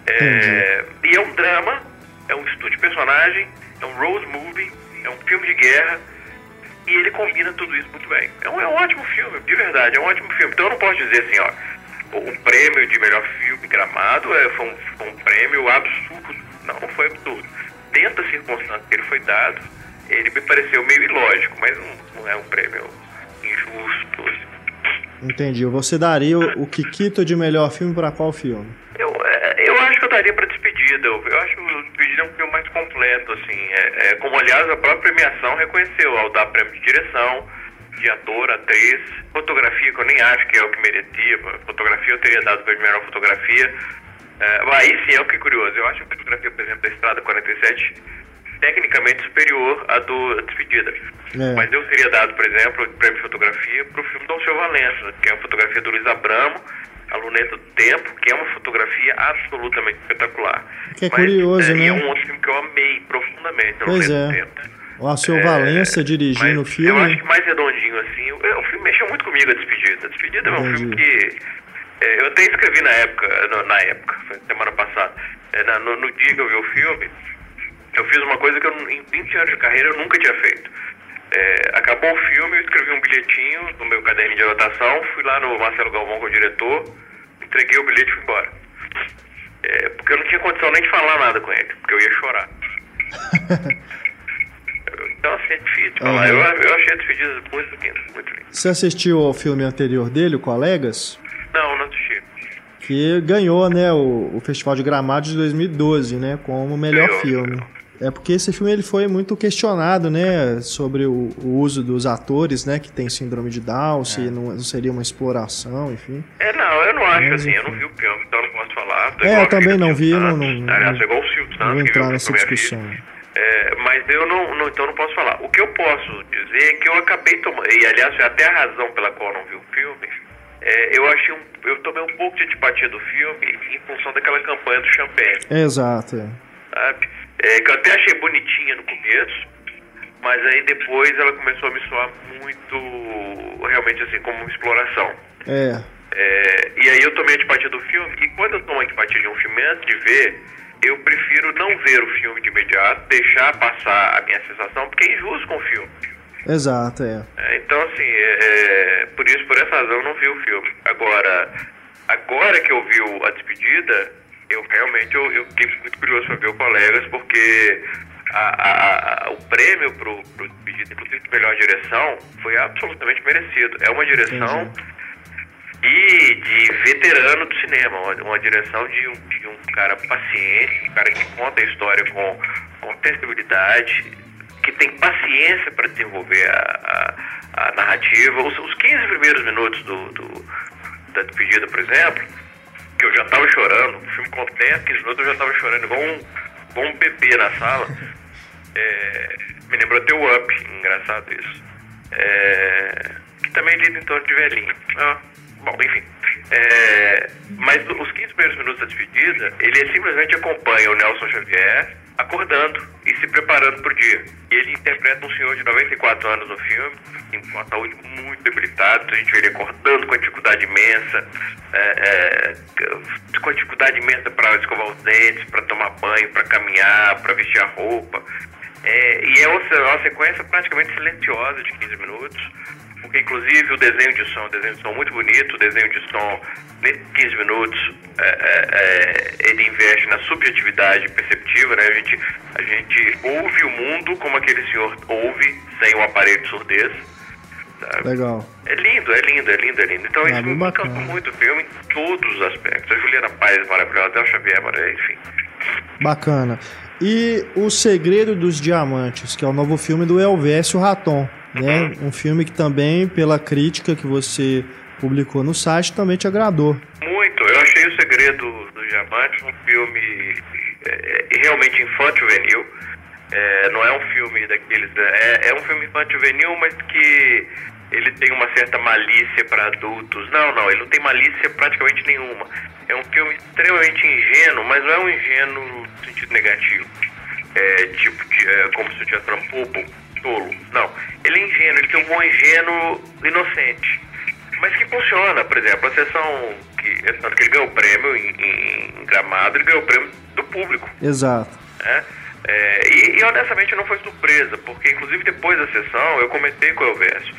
É, e é um drama, é um estudo de personagem, é um road movie, é um filme de guerra e ele combina tudo isso muito bem. É um, é um ótimo filme, de verdade, é um ótimo filme. Então eu não posso dizer assim, ó, o, prêmio de melhor filme gramado é, foi, um, foi um prêmio absurdo. Não, não foi absurdo. Dentro da circunstância que ele foi dado, ele me pareceu meio ilógico, mas não, não é um prêmio injusto. Entendi. Você daria o, o Kikito de melhor filme pra qual filme? Eu, é, eu acho que eu daria pra Despedida. Eu, eu acho que Despedida é um filme mais completo, assim. É, é, como, aliás, a própria premiação reconheceu ao dar prêmio de direção, de ator, atriz, fotografia, que eu nem acho que é o que merecia. Fotografia eu teria dado pra melhor fotografia. É, aí sim, é o que é curioso. Eu acho a fotografia, por exemplo, da Estrada 47 tecnicamente superior à do Despedida. É. Mas eu teria dado, por exemplo, o prêmio de fotografia para o filme do Alceu Valença, que é a fotografia do Luiz Abramo, A Luneta do Tempo, que é uma fotografia absolutamente espetacular. Que é curioso, é, né? E é um outro filme que eu amei profundamente, A Pois Luneta do é. Tempo. O Alceu Valença dirigindo o Mas filme. Eu acho que mais redondinho assim. O, o filme mexeu muito comigo, a Despedida. A Despedida é um filme que. é, eu até escrevi na época, na época, foi semana passada. É, no, no dia que eu vi o filme, eu fiz uma coisa que eu, em 20 anos de carreira eu nunca tinha feito. É, acabou o filme, eu escrevi um bilhetinho no meu caderno de anotação, fui lá no Marcelo Galvão com o diretor, entreguei o bilhete e fui embora. É, porque eu não tinha condição nem de falar nada com ele, porque eu ia chorar. Então, assim, é difícil de falar. Eu, eu achei a despedida muito linda, muito linda. Você assistiu ao filme anterior dele, o Colegas? Não, não assisti. Que ganhou, né, o, o Festival de Gramado de 2012, né, como melhor Ganhou, filme. ganhou. É porque esse filme ele foi muito questionado, né, sobre o, o uso dos atores, né, que tem síndrome de Down, se não, não seria uma exploração, enfim. É, não, eu não acho Mas, assim, eu não enfim. vi o filme, então eu não posso falar. Tô É, eu também não vi, não- Santos. não- Aliás, não- igual o Silvio Não vou entrar nessa discussão. É, mas eu não, não- então não posso falar. O que eu posso dizer é que eu acabei tomando, e aliás até a razão pela qual eu não vi o filme, é, eu achei um, eu tomei um pouco de antipatia do filme em função daquela campanha do champanhe. Exato, é. sabe? É, que eu até achei bonitinha no começo, mas aí depois ela começou a me soar muito, realmente assim, como uma exploração. É, É, e aí eu tomei antipatia do filme, e quando eu tomo antipatia de um filme antes de ver, eu prefiro não ver o filme de imediato, deixar passar a minha sensação, porque é injusto com o filme. exato, é. É, então, assim, é, é, por isso, por essa razão, eu não vi o filme. Agora, agora que eu vi o- a despedida, eu realmente eu, eu fiquei muito curioso para ver o Colegas, porque a- a- a- o prêmio pro, pro despedida, inclusive de melhor direção, foi absolutamente merecido. É uma direção e de veterano do cinema, uma, uma direção de um, de um cara paciente, um cara que conta a história com, com sensibilidade, que tem paciência para desenvolver a narrativa. Os, os 15 primeiros minutos do, do- da despedida, por exemplo, que eu já tava chorando, o filme com 10, 15 minutos eu já tava chorando igual um, igual um bebê na sala. É, me lembrou até o Up, engraçado isso. É, que também lida em torno de velhinho. Ah, bom, enfim. É, mas os 15 primeiros minutos da despedida, ele simplesmente acompanha o Nelson Xavier acordando e se preparando pro dia. E ele interpreta um senhor de 94 anos no filme, com uma saúde muito debilitada, a gente vê ele acordando com uma dificuldade imensa, é, é, com uma dificuldade imensa para escovar os dentes, para tomar banho, para caminhar, para vestir a roupa. É, e é uma, uma sequência praticamente silenciosa de 15 minutos, inclusive o desenho de som, desenho de som muito bonito, o desenho de som, nesses 15 minutos, é, é, é, ele investe na subjetividade perceptiva, né? A gente, a gente ouve o mundo como aquele senhor ouve, sem o aparelho de surdez. sabe? Legal. É lindo, é lindo, é lindo, é lindo. Então Ah, isso bem me bacana. encantou muito o filme em todos os aspectos. A Juliana Paz é maravilhosa, o Xavier é maravilhoso, enfim. Bacana. E O Segredo dos Diamantes, que é o novo filme do Elvésio Raton, né? Um filme que também, pela crítica que você publicou no site, também te agradou. Muito. Eu achei O Segredo dos Diamantes um filme é, é, realmente infanto-juvenil. É, não é um filme daqueles. É, é um filme infanto-juvenil, mas que ele tem uma certa malícia para adultos. Não, não, ele não tem malícia praticamente nenhuma. É um filme extremamente ingênuo, mas não é um ingênuo no sentido negativo. É, tipo, de, é, como se eu tivesse bobo, tolo. Não. Ele é ingênuo, ele tem um bom ingênuo inocente. Mas que funciona, por exemplo, a sessão que, tanto que ele ganhou o prêmio em, em Gramado, ele ganhou o prêmio do público. Exato. né? É, e, e, honestamente não foi surpresa, porque inclusive depois da sessão eu comentei com o Elvésio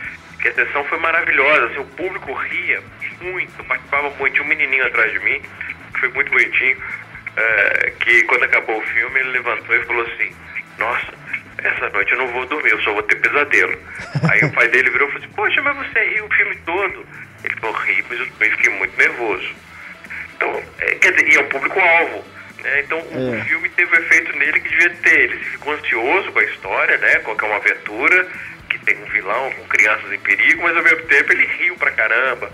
que a sessão foi maravilhosa, assim, o público ria muito, participava muito, tinha um menininho atrás de mim, que foi muito bonitinho, é, que quando acabou o filme ele levantou e falou assim, nossa, essa noite eu não vou dormir, eu só vou ter pesadelo. Aí o pai dele virou e falou assim, poxa, mas você riu o filme todo. Ele falou, ri, mas eu também fiquei muito nervoso. Então, é, quer dizer, e é o público-alvo. Né? Então, o É. filme teve o efeito nele que devia ter. Ele ficou ansioso com a história, né? Que é uma aventura, que tem um vilão com crianças em perigo, mas ao mesmo tempo ele riu pra caramba.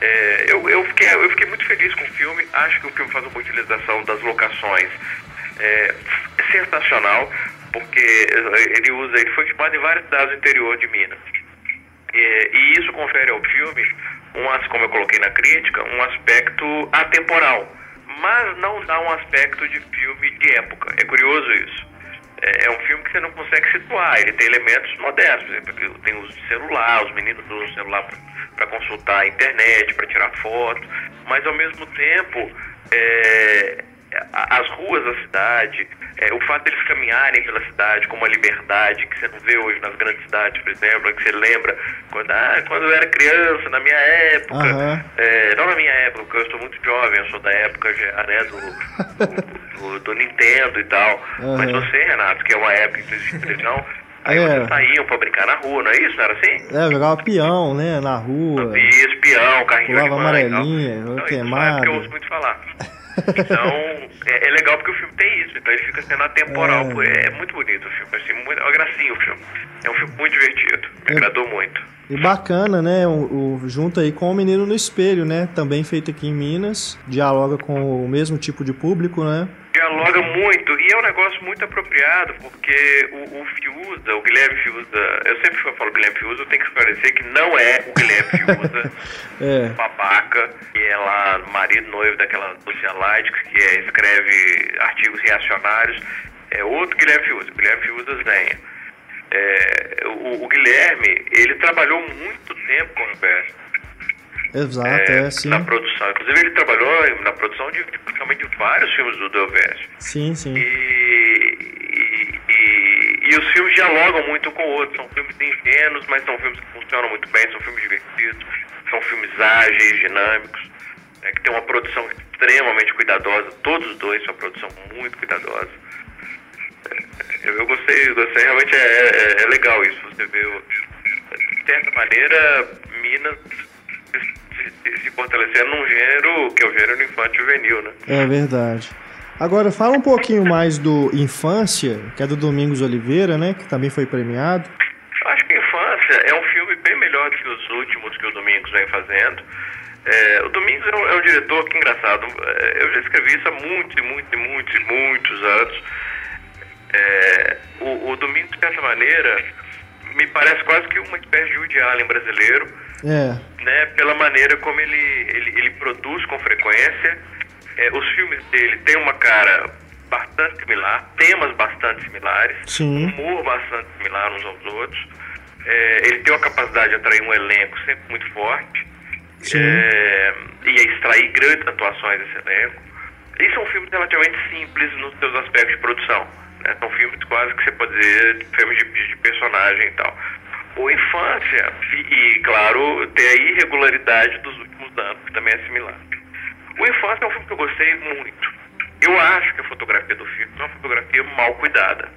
É, eu, eu, fiquei, eu fiquei muito feliz com o filme. Acho que o filme faz uma utilização das locações. É, sensacional, porque ele usa, ele foi filmado em várias cidades do interior de Minas. É, e isso confere ao filme, um, como eu coloquei na crítica, um aspecto atemporal, mas não dá um aspecto de filme de época. É curioso isso. É, é um filme que você não consegue situar, ele tem elementos modernos, tem uso de celular, os meninos usam celular para consultar a internet, para tirar foto, mas ao mesmo tempo é, as ruas da cidade, é, o fato deles caminharem pela cidade com uma liberdade que você não vê hoje nas grandes cidades, por exemplo, que você lembra quando, ah, quando eu era criança, na minha época, Aham. é, não na minha época, porque eu sou muito jovem, eu sou da época já, né, do, do, do- do Nintendo e tal, mas Aham. você, Renato, que é uma época que não existe televisão, aí É. vocês saíam pra brincar na rua, não é isso? Não era assim? É, jogava peão, né? Na rua. E espião, carrinho Pulava de mãe amarelinha, Então, isso queimado. é época que eu ouço muito falar. Então, é, é legal porque o filme tem isso. Então ele fica sendo atemporal. É. pô, É, muito bonito o filme. Assim, muito, é uma gracinha o filme. É um filme muito divertido. Me agradou muito. E bacana, né? O, o- junto aí com o Menino no Espelho, né? Também feito aqui em Minas. Dialoga com o mesmo tipo de público, né? E é um negócio muito apropriado porque o, o Fiuza, o Guilherme Fiuza, eu sempre falo Guilherme Fiuza, eu tenho que esclarecer que não é o Guilherme Fiuza. É. babaca, que é lá marido noivo daquela Lucia Light, que é, escreve artigos reacionários, é outro Guilherme Fiuza, Guilherme Fiuza Zenha. É, o, o Guilherme, ele trabalhou muito tempo com o Roberto Exato, é, é, na produção. Inclusive ele trabalhou na produção de praticamente de vários filmes do Delvésio. Sim, sim. E, e, e- e os filmes dialogam muito com o outro. São filmes ingênuos, mas são filmes que funcionam muito bem, são filmes divertidos, são filmes ágeis, dinâmicos, né, que tem uma produção extremamente cuidadosa. Todos os dois são uma produção muito cuidadosa. É, Eu, eu gostei, eu gostei, realmente é, é- é legal isso. Você vê, de certa maneira, Minas se, se, fortalecendo num gênero que é o gênero infantil juvenil, né? É verdade. Agora, fala um pouquinho mais do Infância, que é do Domingos Oliveira, né? Que também foi premiado. Acho que Infância é um filme bem melhor do que os últimos que o Domingos vem fazendo. É, o Domingos é um, é um diretor que, engraçado, é, eu já escrevi isso há muitos e muitos e muitos e muitos anos. É, o, o Domingos, de certa maneira, me parece quase que uma espécie de Woody Allen brasileiro, É, né, pela maneira como ele, ele, ele produz com frequência. É, os filmes dele têm uma cara bastante similar, temas bastante similares, Sim. humor bastante similar uns aos outros. É, ele tem uma capacidade de atrair um elenco sempre muito forte é, e a extrair grandes atuações desse elenco. E são filmes relativamente simples nos seus aspectos de produção. né? São filmes quase que você pode dizer filmes de, de personagem e tal. O Infância, e, claro, tem a irregularidade dos últimos anos, que também é similar. O Infância é um filme que eu gostei muito. Eu acho que a fotografia do filme é uma fotografia mal cuidada.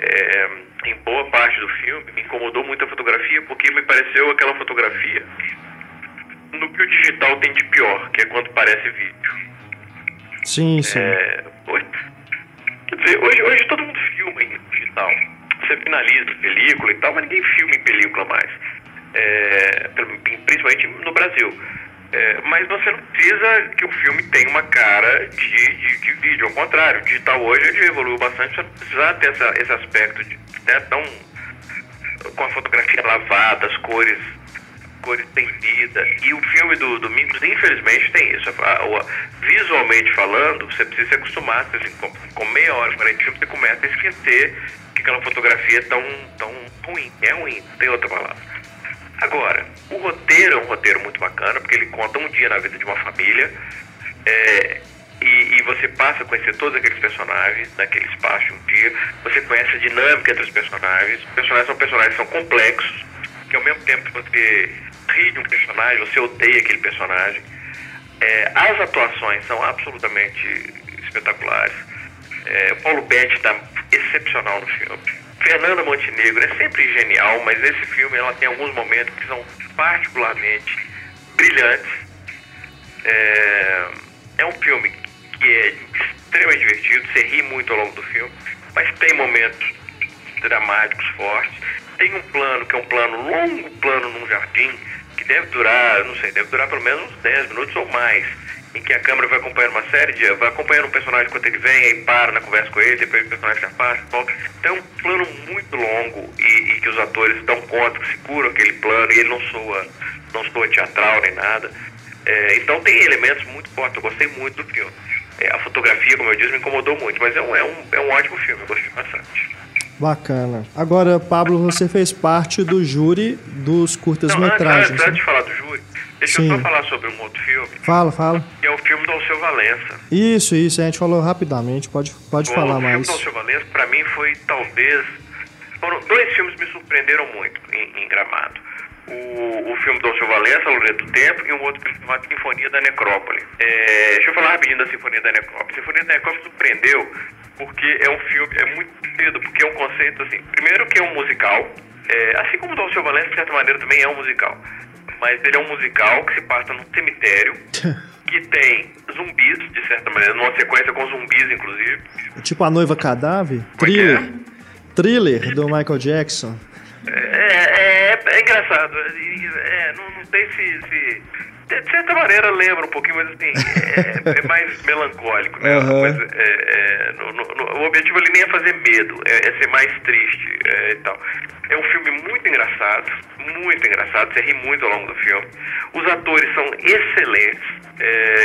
É, em boa parte do filme, me incomodou muito a fotografia, porque me pareceu aquela fotografia no que o digital tem de pior, que é quando parece vídeo. Sim, sim. É, hoje, quer dizer, hoje, hoje todo mundo filma em digital. Você finaliza película e tal, mas ninguém filma em película mais. É, principalmente no Brasil. É, mas você não precisa que o filme tenha uma cara de, de, de vídeo. Ao contrário, o digital hoje ele evoluiu bastante, você não precisa ter essa, esse aspecto de né, tão com a fotografia lavada, as cores cores têm vida. E o filme do Domingos, infelizmente, tem isso. Visualmente falando, você precisa se acostumar. Assim, com, com meia hora, 40 de filme, você começa a esquecer que aquela fotografia tão, tão ruim. É ruim, não tem outra palavra. Agora, o roteiro é um roteiro muito bacana, porque ele conta um dia na vida de uma família. é, e, e você passa a conhecer todos aqueles personagens naquele espaço um dia. Você conhece a dinâmica entre os personagens. Os personagens são personagens são complexos, que ao mesmo tempo que você ri de um personagem, você odeia aquele personagem. É, as atuações são absolutamente espetaculares. É, Paulo Betti está excepcional no filme. Fernanda Montenegro é sempre genial, mas nesse filme ela tem alguns momentos que são particularmente brilhantes. É, é um filme que é extremamente divertido, você ri muito ao longo do filme, mas tem momentos dramáticos fortes. Tem um plano que é um plano, longo plano num jardim, que deve durar, não sei, deve durar pelo menos uns 10 minutos ou mais, em que a câmera vai acompanhando uma série de. vai acompanhando um personagem enquanto ele vem, aí para na conversa com ele, depois o personagem se afasta, volta. Então é um plano muito longo e, e que os atores dão conta, que seguram aquele plano e ele não soa, não soa teatral nem nada. É, então tem elementos muito fortes, eu gostei muito do filme. É, a fotografia, como eu disse, me incomodou muito, mas é um, é um, é um ótimo filme, eu gostei bastante. Bacana. Agora, Pablo, você fez parte do júri dos Não, antes, curtas-metragens. antes, antes né? de falar do júri, deixa Sim. eu só falar sobre um outro filme, Fala, fala. que é o filme do Alceu Valença. Isso, isso, a gente falou rapidamente, pode, pode o falar filme mais. do Alceu Valença, pra mim, foi talvez... Foram dois filmes que me surpreenderam muito em, em Gramado. O, o filme do Alceu Valença, A Lorena do Tempo, e um outro filme chamado Sinfonia da Necrópole. É, deixa eu falar rapidinho da Sinfonia da Necrópole. Sinfonia da Necrópole surpreendeu porque é um filme, é muito cedo, porque é um conceito assim, primeiro que é um musical, é, assim como o do Alceu Valença, de certa maneira, também é um musical. Mas ele é um musical que se passa num cemitério, que tem zumbis, de certa maneira, numa sequência com zumbis, inclusive. Tipo A Noiva Cadáver? Como é que é? Thriller. Thriller do Michael Jackson. É, é, é engraçado. É, não, não sei se, se- De certa maneira lembra um pouquinho, mas assim, é, é mais melancólico, né? Aham. Mas, é, é, no- no- no- o objetivo ali nem é fazer medo, é, é ser mais triste é, e tal. É um filme muito engraçado, muito engraçado, você ri muito ao longo do filme. Os atores são excelentes.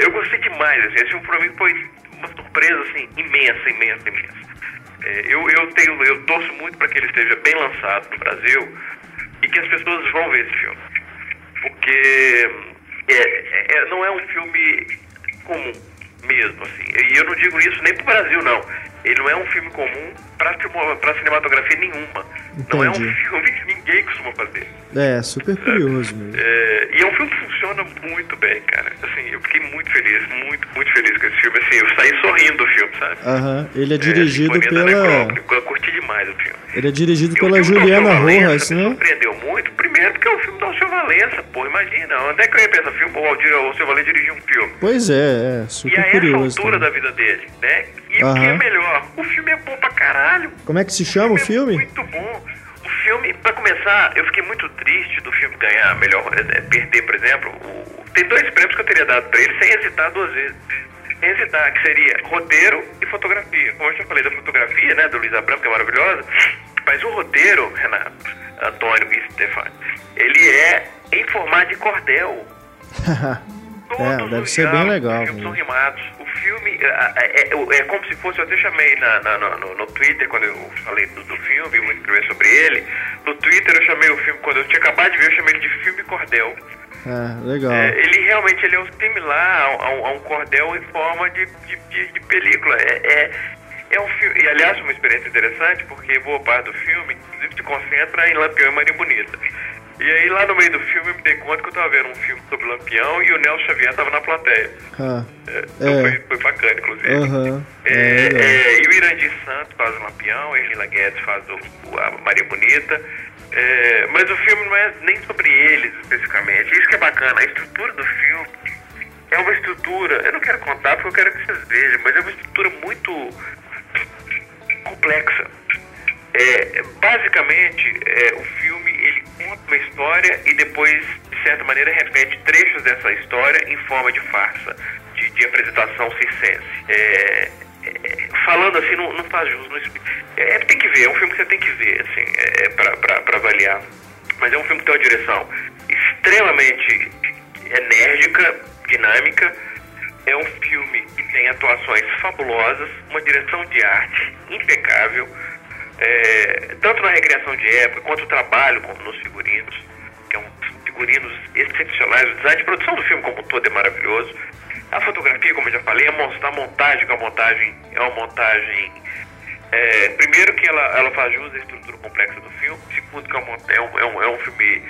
Eu gostei demais, assim, esse filme pra mim foi uma surpresa assim, imensa, imensa, imensa. Eu, eu, tenho, eu torço muito para que ele esteja bem lançado no Brasil e que as pessoas vão ver esse filme. Porque é, é- não é um filme comum mesmo, assim. E eu não digo isso nem pro Brasil, não. Ele não é um filme comum para cinematografia nenhuma. Não é um Entendi. filme que ninguém costuma fazer. É, super curioso mesmo. É, e é um filme que funciona muito bem, cara. Assim, eu fiquei muito feliz, muito, muito feliz com esse filme. Assim, eu saí sorrindo do filme, sabe? Aham, ele é dirigido Sinfonia da pela. Eu curti demais o filme. Ele é dirigido E o pela Juliana Rojas, me né? surpreendeu muito. Primeiro porque é um filme do Alceu Valença, pô, imagina. Onde é que eu ia pensar filme? O Aldir- o Alceu Valença dirigiu um filme. Pois é, é, E super a essa curioso. altura também. da vida dele, né? E o que é Aham. melhor, o filme é bom pra caralho. Como é que se chama o é filme? muito bom. O filme, pra começar, eu fiquei muito triste do filme ganhar melhor, é, perder, por exemplo. o- tem dois prêmios que eu teria dado pra ele sem hesitar duas vezes. Sem hesitar, que seria roteiro e fotografia. Como eu já falei da fotografia, né, do Luiz Abramo, que é maravilhosa, mas o roteiro, Renato, Antônio e Stefano, ele é em formato de cordel. É, deve os ser bem legal do filme são mesmo. rimados. O filme é, é- é- é como se fosse, eu até chamei na, na- no, no- Twitter, quando eu falei do, do filme, vou escrever sobre ele. No Twitter eu chamei o filme, quando eu tinha acabado de ver, eu chamei ele de filme cordel. É, legal. É, ele realmente ele é um similar a, a um- a um cordel em forma de, de, de- de película. É, é, é um filme, e aliás, uma experiência interessante, porque boa parte do filme, inclusive, se concentra em Lampião e Maria Bonita. E aí lá no meio do filme eu me dei conta que eu tava vendo um filme sobre Lampião e o Nelson Xavier tava na plateia. Ah, É, então É. foi, foi bacana, inclusive. aham. É, É, é, e o Irandir Santos faz o Lampião, a Erlila Guedes faz o, o- a Maria Bonita. É, mas o filme não é nem sobre eles especificamente. Isso que é bacana. A estrutura do filme é uma estrutura. Eu não quero contar porque eu quero que vocês vejam, mas é uma estrutura muito complexa. É, basicamente, é, o filme ele conta uma história e depois, de certa maneira, repete trechos dessa história em forma de farsa, de, de apresentação circense. É, é, falando assim, não, não faz jus. Não, explica. é, tem que ver, é um filme que você tem que ver, assim, é, pra, pra avaliar. Mas é um filme que tem uma direção extremamente enérgica, dinâmica. É um filme que tem atuações fabulosas, uma direção de arte impecável, é, tanto na recriação de época quanto o trabalho como nos figurinos, que é um figurinos excepcionais. O design de produção do filme como um todo é maravilhoso. A fotografia, como eu já falei, mon- a montagem, que a montagem é uma montagem é, primeiro que ela, ela faz jus à estrutura complexa do filme, segundo que é é um, é um, é um filme,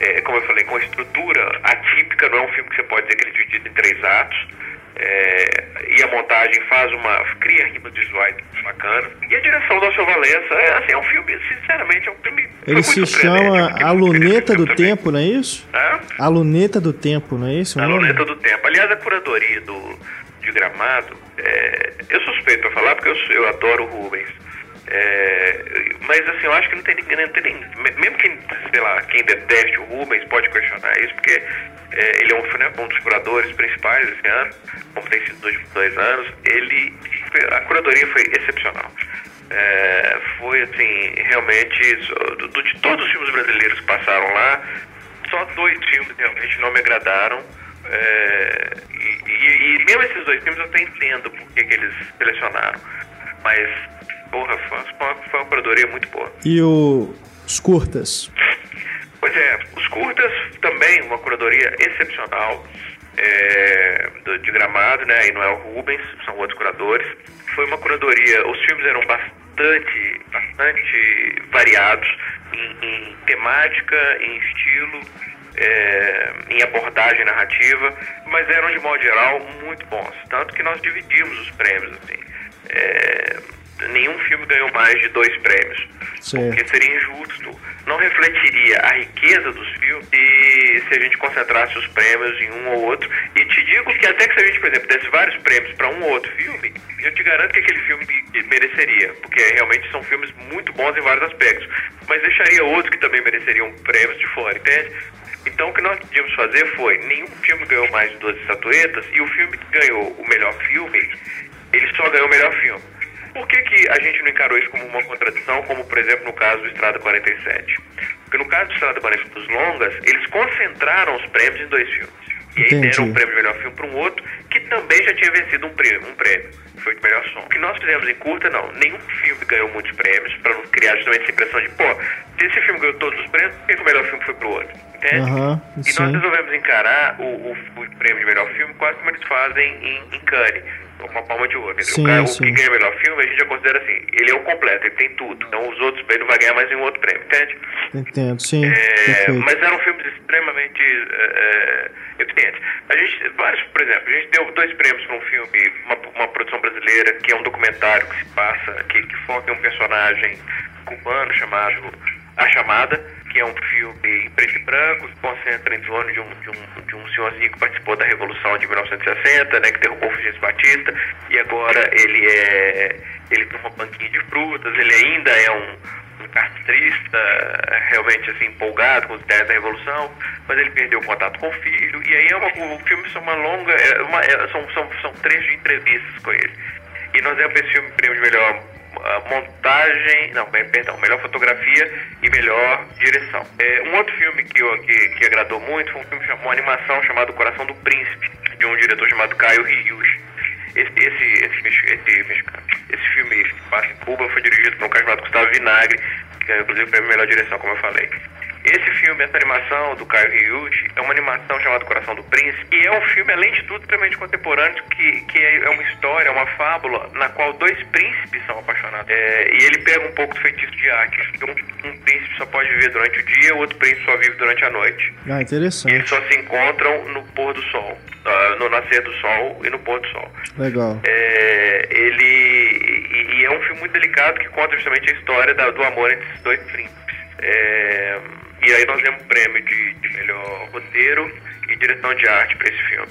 é, como eu falei, com estrutura atípica, não é um filme que você pode dizer que ele é dividido em três atos, é, e a montagem faz uma, cria rimas visuais bacanas, e a direção do Alceu Valença, é, assim, é um filme, sinceramente, é um filme... Ele se chama fiquei A Luneta do também. Tempo, não é isso? A Luneta do Tempo, não é isso? A? Luneta do Tempo. Aliás, a curadoria do, de Gramado, é, eu suspeito pra falar porque eu, eu adoro o Rubens. É, mas assim, eu acho que não tem ninguém, mesmo quem, sei lá, quem deteste o Rubens pode questionar isso, porque é, ele é um, né, um dos curadores principais esse ano, como tem sido nos últimos dois anos, ele, a curadoria foi excepcional. É, foi assim, realmente, de todos os filmes brasileiros que passaram lá, só dois filmes realmente não me agradaram. é, e, e- e mesmo esses dois filmes eu até entendo por que, eles selecionaram. Mas, porra, foi foi uma curadoria muito boa. E os curtas? Pois é, os curtas também, uma curadoria excepcional é, do- de gramado, né? E o Rubens, são outros curadores. Foi uma curadoria, os filmes eram bastante, bastante variados em, em temática, em estilo, é, em abordagem narrativa, mas eram de modo geral muito bons. Tanto que nós dividimos os prêmios, assim. É, nenhum filme ganhou mais de dois prêmios. Certo. Porque seria injusto, não refletiria a riqueza dos filmes se, se a gente concentrasse os prêmios em um ou outro. E te digo que até que se a gente, por exemplo, desse vários prêmios para um ou outro filme, eu te garanto que aquele filme mereceria, porque realmente são filmes muito bons em vários aspectos. Mas deixaria outros que também mereceriam prêmios de fora, entende? Então o que nós decidimos fazer foi, nenhum filme ganhou mais de duas estatuetas, e o filme que ganhou o melhor filme, ele só ganhou o melhor filme. Por que, que a gente não encarou isso como uma contradição, como por exemplo no caso do Estrada 47? Porque no caso do Estrada 47 dos longas, eles concentraram os prêmios em dois filmes. E aí Entendi. deram um prêmio de melhor filme para um outro que também já tinha vencido um prêmio, um prêmio. Foi de melhor som. O que nós fizemos em curta, não. Nenhum filme ganhou muitos prêmios, para não criar justamente essa impressão de, pô, se esse filme ganhou todos os prêmios, por que o melhor filme foi pro outro? Entende? Aham, e sim. nós resolvemos encarar o, o, o prêmio de melhor filme quase como eles fazem em, em Cannes, uma palma de ouro. Sim, o, cara, sim. o que ganha melhor filme, a gente já considera assim, ele é o completo, ele tem tudo. Então os outros, ele não vai ganhar mais nenhum outro prêmio, entende? Entendo, sim. É, mas eram filmes extremamente é, é, eficientes. A gente, vários, por exemplo, a gente deu dois prêmios para um filme, uma, uma produção brasileira, que é um documentário que se passa, que, que foca em um personagem cubano chamado A Chamada, que é um filme em preto e branco, que concentra em torno de um, de um, de um senhorzinho que participou da Revolução de 1960, né, que derrubou o Fulgêncio Batista, e agora ele é ele tem uma banquinha de frutas, ele ainda é um, um cartrista realmente assim empolgado com os ideias da revolução, mas ele perdeu o contato com o filho e aí é uma, o filme são uma longa, é uma, é- são, são, são trechos de entrevistas com ele. E nós demos esse filme prêmio de melhor montagem, não, perdão, melhor fotografia e melhor direção. É, um outro filme que, eu, que, que agradou muito foi um filme, cham- uma animação chamado Coração do Príncipe, de um diretor chamado Caio Ryushi. Esse, esse, esse, esse, esse filme que em Cuba foi dirigido por um cara chamado Gustavo Vinagre, que ganhou inclusive o prêmio Melhor Direção, como eu falei. Esse filme, essa animação do Caio Ryushi, é uma animação chamada Coração do Príncipe, e é um filme, além de tudo, extremamente contemporâneo, que, que é uma história, uma fábula, na qual dois príncipes são apaixonados. É, e ele pega um pouco do feitiço de arte. Um, um príncipe só pode viver durante o dia, o outro príncipe só vive durante a noite. Ah, E interessante. eles só se encontram no pôr do sol, ah, no nascer do sol e no pôr do sol. Legal. É, ele e, e é um filme muito delicado que conta justamente a história da- do amor entre esses dois príncipes. É, e aí nós demos um prêmio de, de melhor roteiro e direção de arte para esse filme,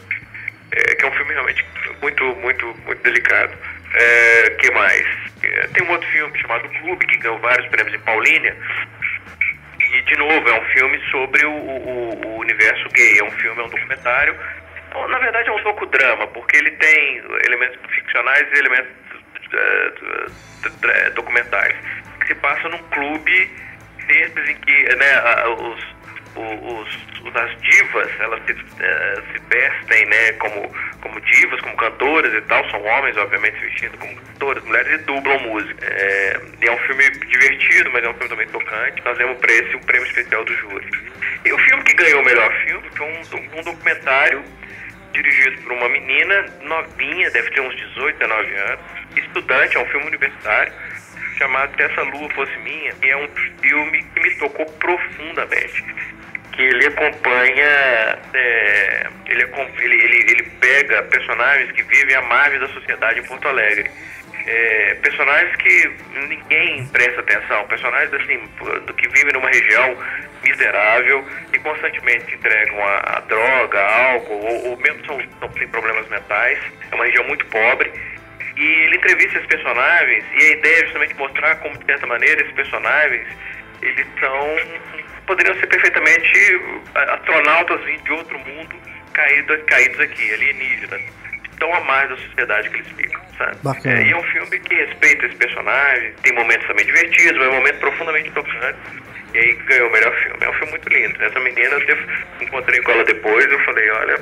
É, que é um filme realmente muito, muito, muito delicado. É, que mais? É, tem um outro filme chamado Clube que ganhou vários prêmios em Paulínia. E, de novo, é um filme sobre o, o- o universo gay. É um filme, é um documentário. Então, Na verdade, é um docudrama, porque ele tem elementos ficcionais e elementos eh, d- d- documentais. Que se passa num clube desses em que né, os, os, as divas elas se, eh, se vestem né, como, como divas, como cantoras e tal. São homens, obviamente, se vestindo como cantoras, mulheres e dublam música. É, é um filme divertido, mas é um filme também tocante. Nós demos para esse o prêmio especial do júri. E o filme que ganhou o melhor filme foi um, um documentário dirigido por uma menina novinha, deve ter uns 18, 19 anos, estudante, é um filme universitário, chamado Se Essa Lua Fosse Minha, e é um filme que me tocou profundamente. Que ele acompanha, é, ele, ele, ele, pega personagens que vivem à margem da sociedade em Porto Alegre. É, personagens que ninguém presta atenção, personagens assim, do que vivem numa região miserável e constantemente entregam a, a droga, a álcool, ou, ou mesmo são, são, têm problemas mentais. É uma região muito pobre. E ele entrevista esses personagens e a ideia é justamente mostrar como, de certa maneira, esses personagens, eles são... poderiam ser perfeitamente a- astronautas de outro mundo caídos, caídos aqui, alienígenas. Tão à margem da sociedade que eles ficam, sabe? Bacana. É, e é um filme que respeita esse personagem, tem momentos também divertidos, mas momentos profundamente tocantes. E aí ganhou o melhor filme. É um filme muito lindo. Essa menina, eu encontrei com ela depois, eu falei, olha,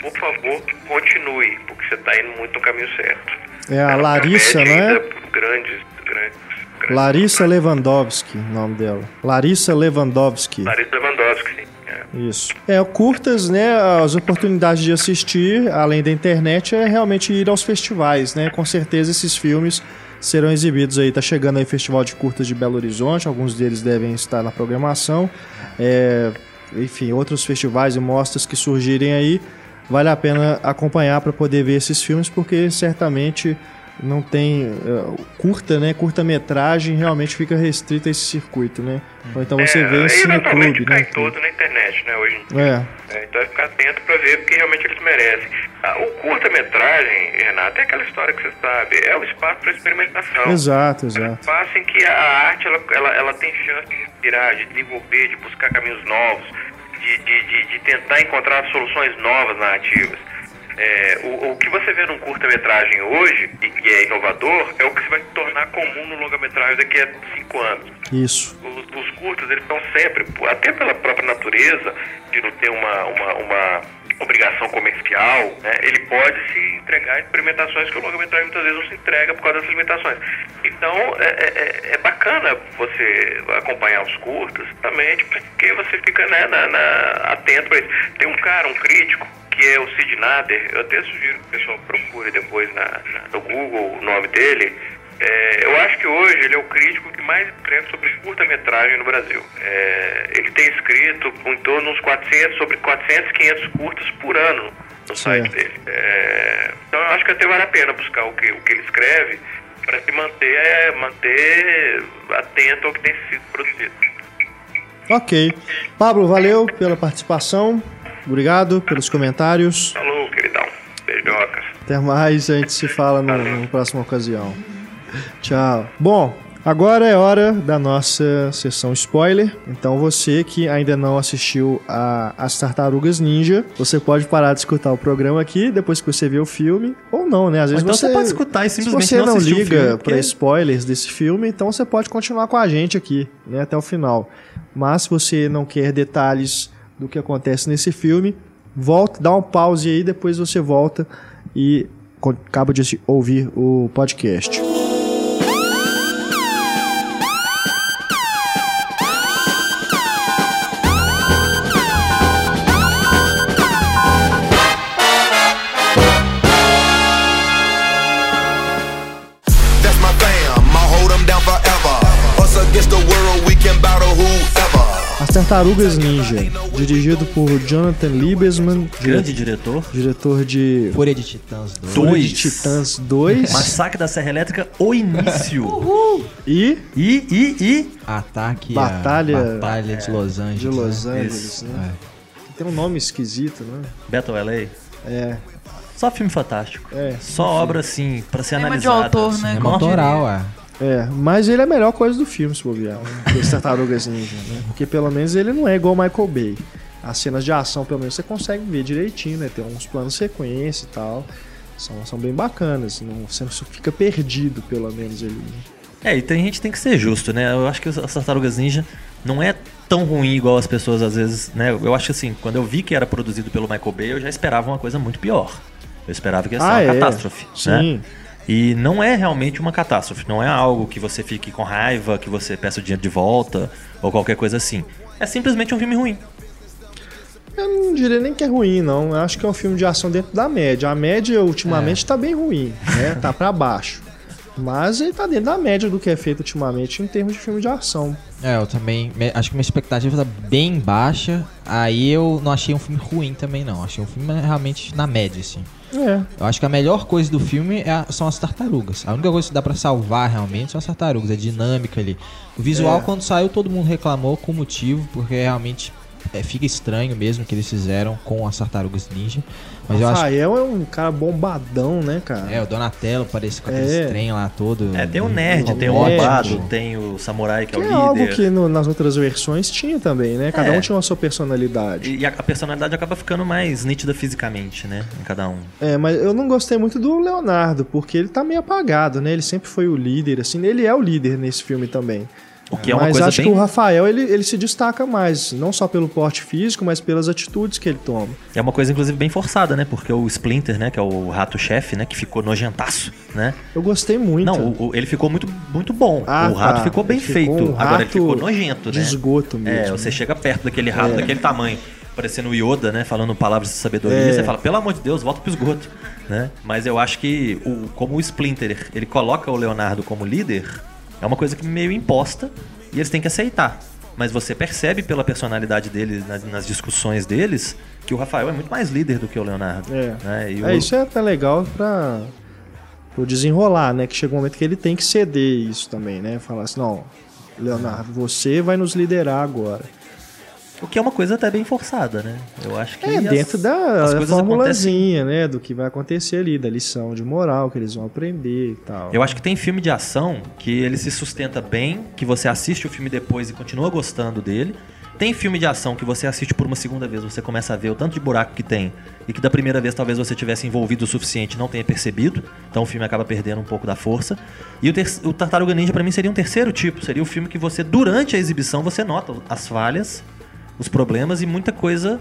por favor, continue, porque você está indo muito no caminho certo. É a Larissa, comédia não é? ainda Grandes, grandes, grandes. Larissa Lewandowski, o nome dela. Larissa Lewandowski. Larissa Lewandowski, sim. É. Isso. É, curtas, né? As oportunidades de assistir, além da internet, é realmente ir aos festivais, né? Com certeza esses filmes serão exibidos aí. Tá chegando aí o Festival de Curtas de Belo Horizonte, alguns deles devem estar na programação. É, enfim, outros festivais e mostras que surgirem aí, vale a pena acompanhar para poder ver esses filmes, porque certamente não tem eh, curta, né? Curta-metragem realmente fica restrita a esse circuito, né? Ou então você É, vê em cineclube, cai né? todo na internet, né, hoje em dia. É. É, então é ficar atento para ver porque realmente eles merecem. Ah, o curta-metragem, Renato, é aquela história que você sabe, é o espaço para experimentação. Exato, É um exato. espaço em que a arte ela, ela, ela tem chance de inspirar, de desenvolver, de buscar caminhos novos, de, de, de, de tentar encontrar soluções novas narrativas. É, o, o que você vê num curta-metragem hoje, e que é inovador, é o que se vai tornar comum no longa-metragem daqui a cinco anos Isso. os, os curtas eles estão sempre, até pela própria natureza de não ter uma, uma, uma obrigação comercial, né, ele pode se entregar a experimentações que o longa-metragem muitas vezes não se entrega por causa dessas limitações. Então é, é- é bacana você acompanhar os curtas, justamente porque você fica né, na, na- atento para isso. Tem um cara, um crítico, que é o Sid Nader, eu até sugiro que o pessoal procure depois na, na- no Google o nome dele, é, eu acho que hoje ele é o crítico que mais escreve sobre curta-metragem no Brasil. É, ele tem escrito em torno uns 400, sobre 400, 500 curtas por ano no site dele. É, então eu acho que até vale a pena buscar o que, o que ele escreve para se manter, é, manter atento ao que tem sido produzido. Ok. Pablo, valeu pela participação. Obrigado pelos comentários. Falou, queridão. Beijocas. Até mais, a gente se fala no, numa próxima ocasião. Tchau. Bom, agora é hora da nossa sessão spoiler. Então você que ainda não assistiu a As Tartarugas Ninja, você pode parar de escutar o programa aqui depois que você vê o filme, ou não, né? Às vezes então você, você pode escutar e se simplesmente você não não liga filme, para porque- spoilers desse filme, então você pode continuar com a gente aqui, né, até o final. Mas se você não quer detalhes do que acontece nesse filme, volta, dá um pause aí, depois você volta e acaba de ouvir o podcast. Tartarugas Ninja, dirigido por Jonathan Liebesman, Grande diretor. diretor de Fúria de Titãs 2. Fúria de Dois. Titãs 2 Massacre da Serra Elétrica, o início. e E, e, e. Ataque Batalha- a Batalha de Los Angeles. de Los né? Angeles, Isso. né? É. Tem um nome esquisito, né? Battle LA. É, Só filme fantástico. é. Só obra, assim, pra ser de analisada. autor, né? É Como autoral, é. É, mas ele é a melhor coisa do filme, se bobear. né? Esse Tartarugas Ninja, né? Porque pelo menos ele não é igual o Michael Bay. As cenas de ação, pelo menos, você consegue ver direitinho, né? Tem uns planos sequência e tal. São, são bem bacanas. Não, você não fica perdido, pelo menos, ali. né? É, e tem, a gente tem que ser justo, né? Eu acho que as Tartarugas Ninja não é tão ruim igual as pessoas às vezes, né? Eu acho que assim, quando eu vi que era produzido pelo Michael Bay, eu já esperava uma coisa muito pior. Eu esperava que ia ser Ah, uma é? catástrofe, Sim. né? E não é realmente uma catástrofe, não é algo que você fique com raiva, que você peça o dinheiro de volta ou qualquer coisa assim. É simplesmente um filme ruim. Eu não diria nem que é ruim, não. Eu acho que é um filme de ação dentro da média. A média, ultimamente, tá bem ruim, né? Tá pra baixo. Mas ele tá dentro da média do que é feito ultimamente em termos de filme de ação. É, eu também. acho que minha expectativa tá bem baixa. Aí eu não achei um filme ruim também, não. Achei um filme realmente na média, assim. É. Eu acho que a melhor coisa do filme é a- são as tartarugas. A única coisa que dá pra salvar realmente são as tartarugas, a dinâmica ali. O visual, É. quando saiu, todo mundo reclamou com motivo, porque realmente é, fica estranho mesmo o que eles fizeram com as tartarugas ninja. Mas eu acho Rafael é um cara bombadão, né, cara? É, o Donatello parece com aquele É. trem lá todo. É, tem o nerd, tem o roubado, tem o samurai que, Que é é o algo líder. que no- nas outras versões tinha também, né? Cada É. um tinha uma sua personalidade. E a, a personalidade acaba ficando mais nítida fisicamente, né? Em cada um. É, mas eu não gostei muito do Leonardo, porque ele tá meio apagado, né? Ele sempre foi o líder, assim. Ele é o líder nesse filme também. O que é uma mas coisa acho bem. que o Rafael, ele, ele se destaca mais, não só pelo porte físico, mas pelas atitudes que ele toma. É uma coisa, inclusive, bem forçada, né? Porque o Splinter, né? Que é o rato-chefe, né? Que ficou nojentaço, né? Eu gostei muito. Não, o- o- ele ficou muito, muito bom. Ah, o rato tá. ficou bem ficou feito. um Agora ele ficou nojento, de né? esgoto mesmo. É, você chega perto daquele rato É. daquele tamanho, parecendo o Yoda, né? Falando palavras de sabedoria, É. você fala, pelo amor de Deus, volta pro esgoto. Né? Mas eu acho que, o, como o Splinter, ele coloca o Leonardo como líder, é uma coisa que meio imposta e eles têm que aceitar. Mas você percebe pela personalidade dele, nas, nas discussões deles, que o Rafael é muito mais líder do que o Leonardo. É. né? É, o- isso é até legal pra o desenrolar, né? Que chega um momento que ele tem que ceder isso também, né? Falar assim, não, Leonardo, você vai nos liderar agora. O que é uma coisa até bem forçada, né? Eu acho que É, as- dentro as da coisas acontecem formulazinha, né? Do que vai acontecer ali, da lição de moral que eles vão aprender e tal. Eu acho que tem filme de ação que ele se sustenta bem, que você assiste o filme depois e continua gostando dele. Tem filme de ação que você assiste por uma segunda vez, você começa a ver o tanto de buraco que tem e que da primeira vez talvez você tivesse envolvido o suficiente e não tenha percebido. Então o filme acaba perdendo um pouco da força. E o, o Tartaruga Ninja pra mim seria um terceiro tipo, seria o filme que você durante a exibição você nota as falhas, os problemas e muita coisa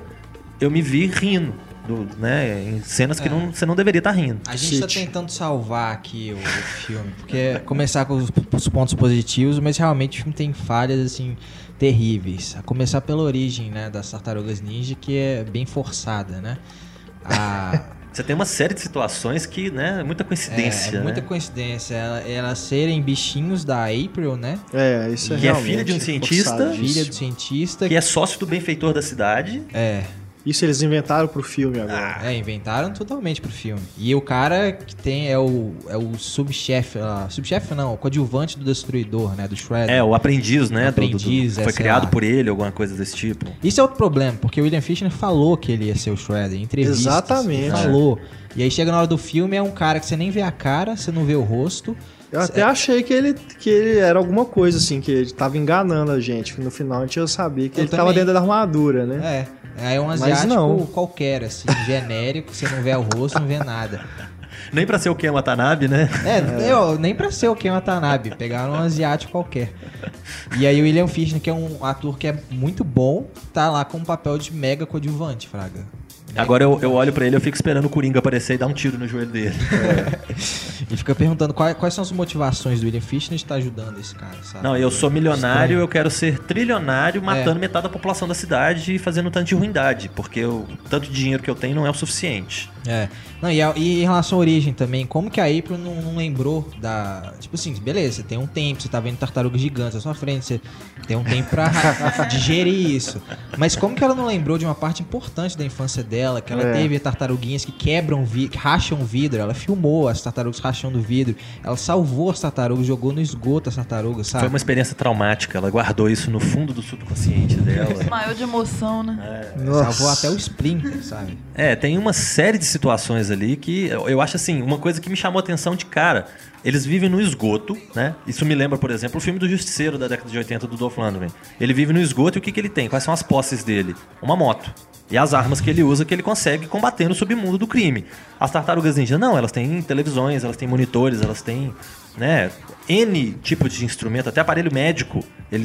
eu me vi rindo, do- né, em cenas que não, você não deveria estar rindo. A gente tá City. tentando salvar aqui o, o filme, porque é começar com os, os pontos positivos, mas realmente o filme tem falhas assim terríveis. A começar pela origem, né, das tartarugas ninja, que é bem forçada, né? A, Você tem uma série de situações que, né, é muita é, coincidência, é muita né? coincidência. Ela- Elas serem bichinhos da April, né? É, isso é Que é filha de um cientista. Filha do cientista. Que é sócio do benfeitor da cidade. É, Isso eles inventaram pro filme agora. é, inventaram totalmente pro filme. E o cara que tem é o, é o subchefe, ah, subchefe não, o coadjuvante do Destruidor, né? Do Shredder. É, o aprendiz, né? do- do- do- Aprendiz, é, foi criado lá. por ele, alguma coisa desse tipo. Isso é outro problema, porque o William Fichtner falou que ele ia ser o Shredder em entrevistas. Exatamente. Ele falou. E aí chega na hora do filme, é um cara que você nem vê a cara, você não vê o rosto. Eu até achei que ele, que ele era alguma coisa, assim, que ele tava enganando a gente. No final a gente ia saber que Eu ele tava também. dentro da armadura, né? É. Aí é um Mas asiático não. qualquer, assim, genérico, você não vê o rosto, não vê nada. Nem pra ser o Ken Watanabe, né? É, Eu, nem pra ser o Ken Watanabe, pegaram um asiático qualquer. E aí o William Fichtner, que é um ator que é muito bom, tá lá com um papel de mega coadjuvante, Fraga. Agora eu, eu olho pra ele eu fico esperando o Coringa aparecer e dar um tiro no joelho dele. E fica perguntando quais, quais são as motivações do William Fichtner de estar ajudando esse cara, sabe? Não, eu sou milionário, Estranho. eu quero ser trilionário, matando metade da população da cidade e fazendo um tanto de ruindade, porque o tanto de dinheiro que eu tenho não é o suficiente. É. Não, e, a- e em relação à origem também, como que a April não, não lembrou da. Tipo assim, beleza, você tem um tempo, você tá vendo tartarugas gigantes à sua frente, você tem um tempo pra digerir isso. Mas como que ela não lembrou de uma parte importante da infância dela, que ela É. teve tartaruguinhas que quebram vidro, que racham vidro, ela filmou as tartarugas rachando vidro, ela salvou as tartarugas, jogou no esgoto as tartarugas, sabe? Foi uma experiência traumática, ela guardou isso no fundo do subconsciente dela. Maior de emoção, né? Salvou até o Splinter, sabe? É, tem uma série de situações ali que eu acho assim, uma coisa que me chamou a atenção de cara. Eles vivem no esgoto, né? Isso me lembra, por exemplo, o filme do Justiceiro da década de 80 do Dolph Lundgren. Ele vive no esgoto e o que, que ele tem? Quais são as posses dele? Uma moto. E as armas que ele usa que ele consegue combater no submundo do crime. As tartarugas ninja, não, elas têm televisões, elas têm monitores, elas têm, né, N tipos de instrumento, até aparelho médico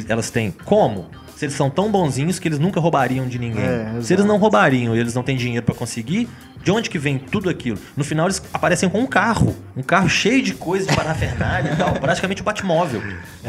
elas têm. Como? Se eles são tão bonzinhos que eles nunca roubariam de ninguém. É, Se eles não roubariam e eles não têm dinheiro pra conseguir, de onde que vem tudo aquilo? No final eles aparecem com um carro, um carro cheio de coisa de parafernália e tal, praticamente o Batmóvel.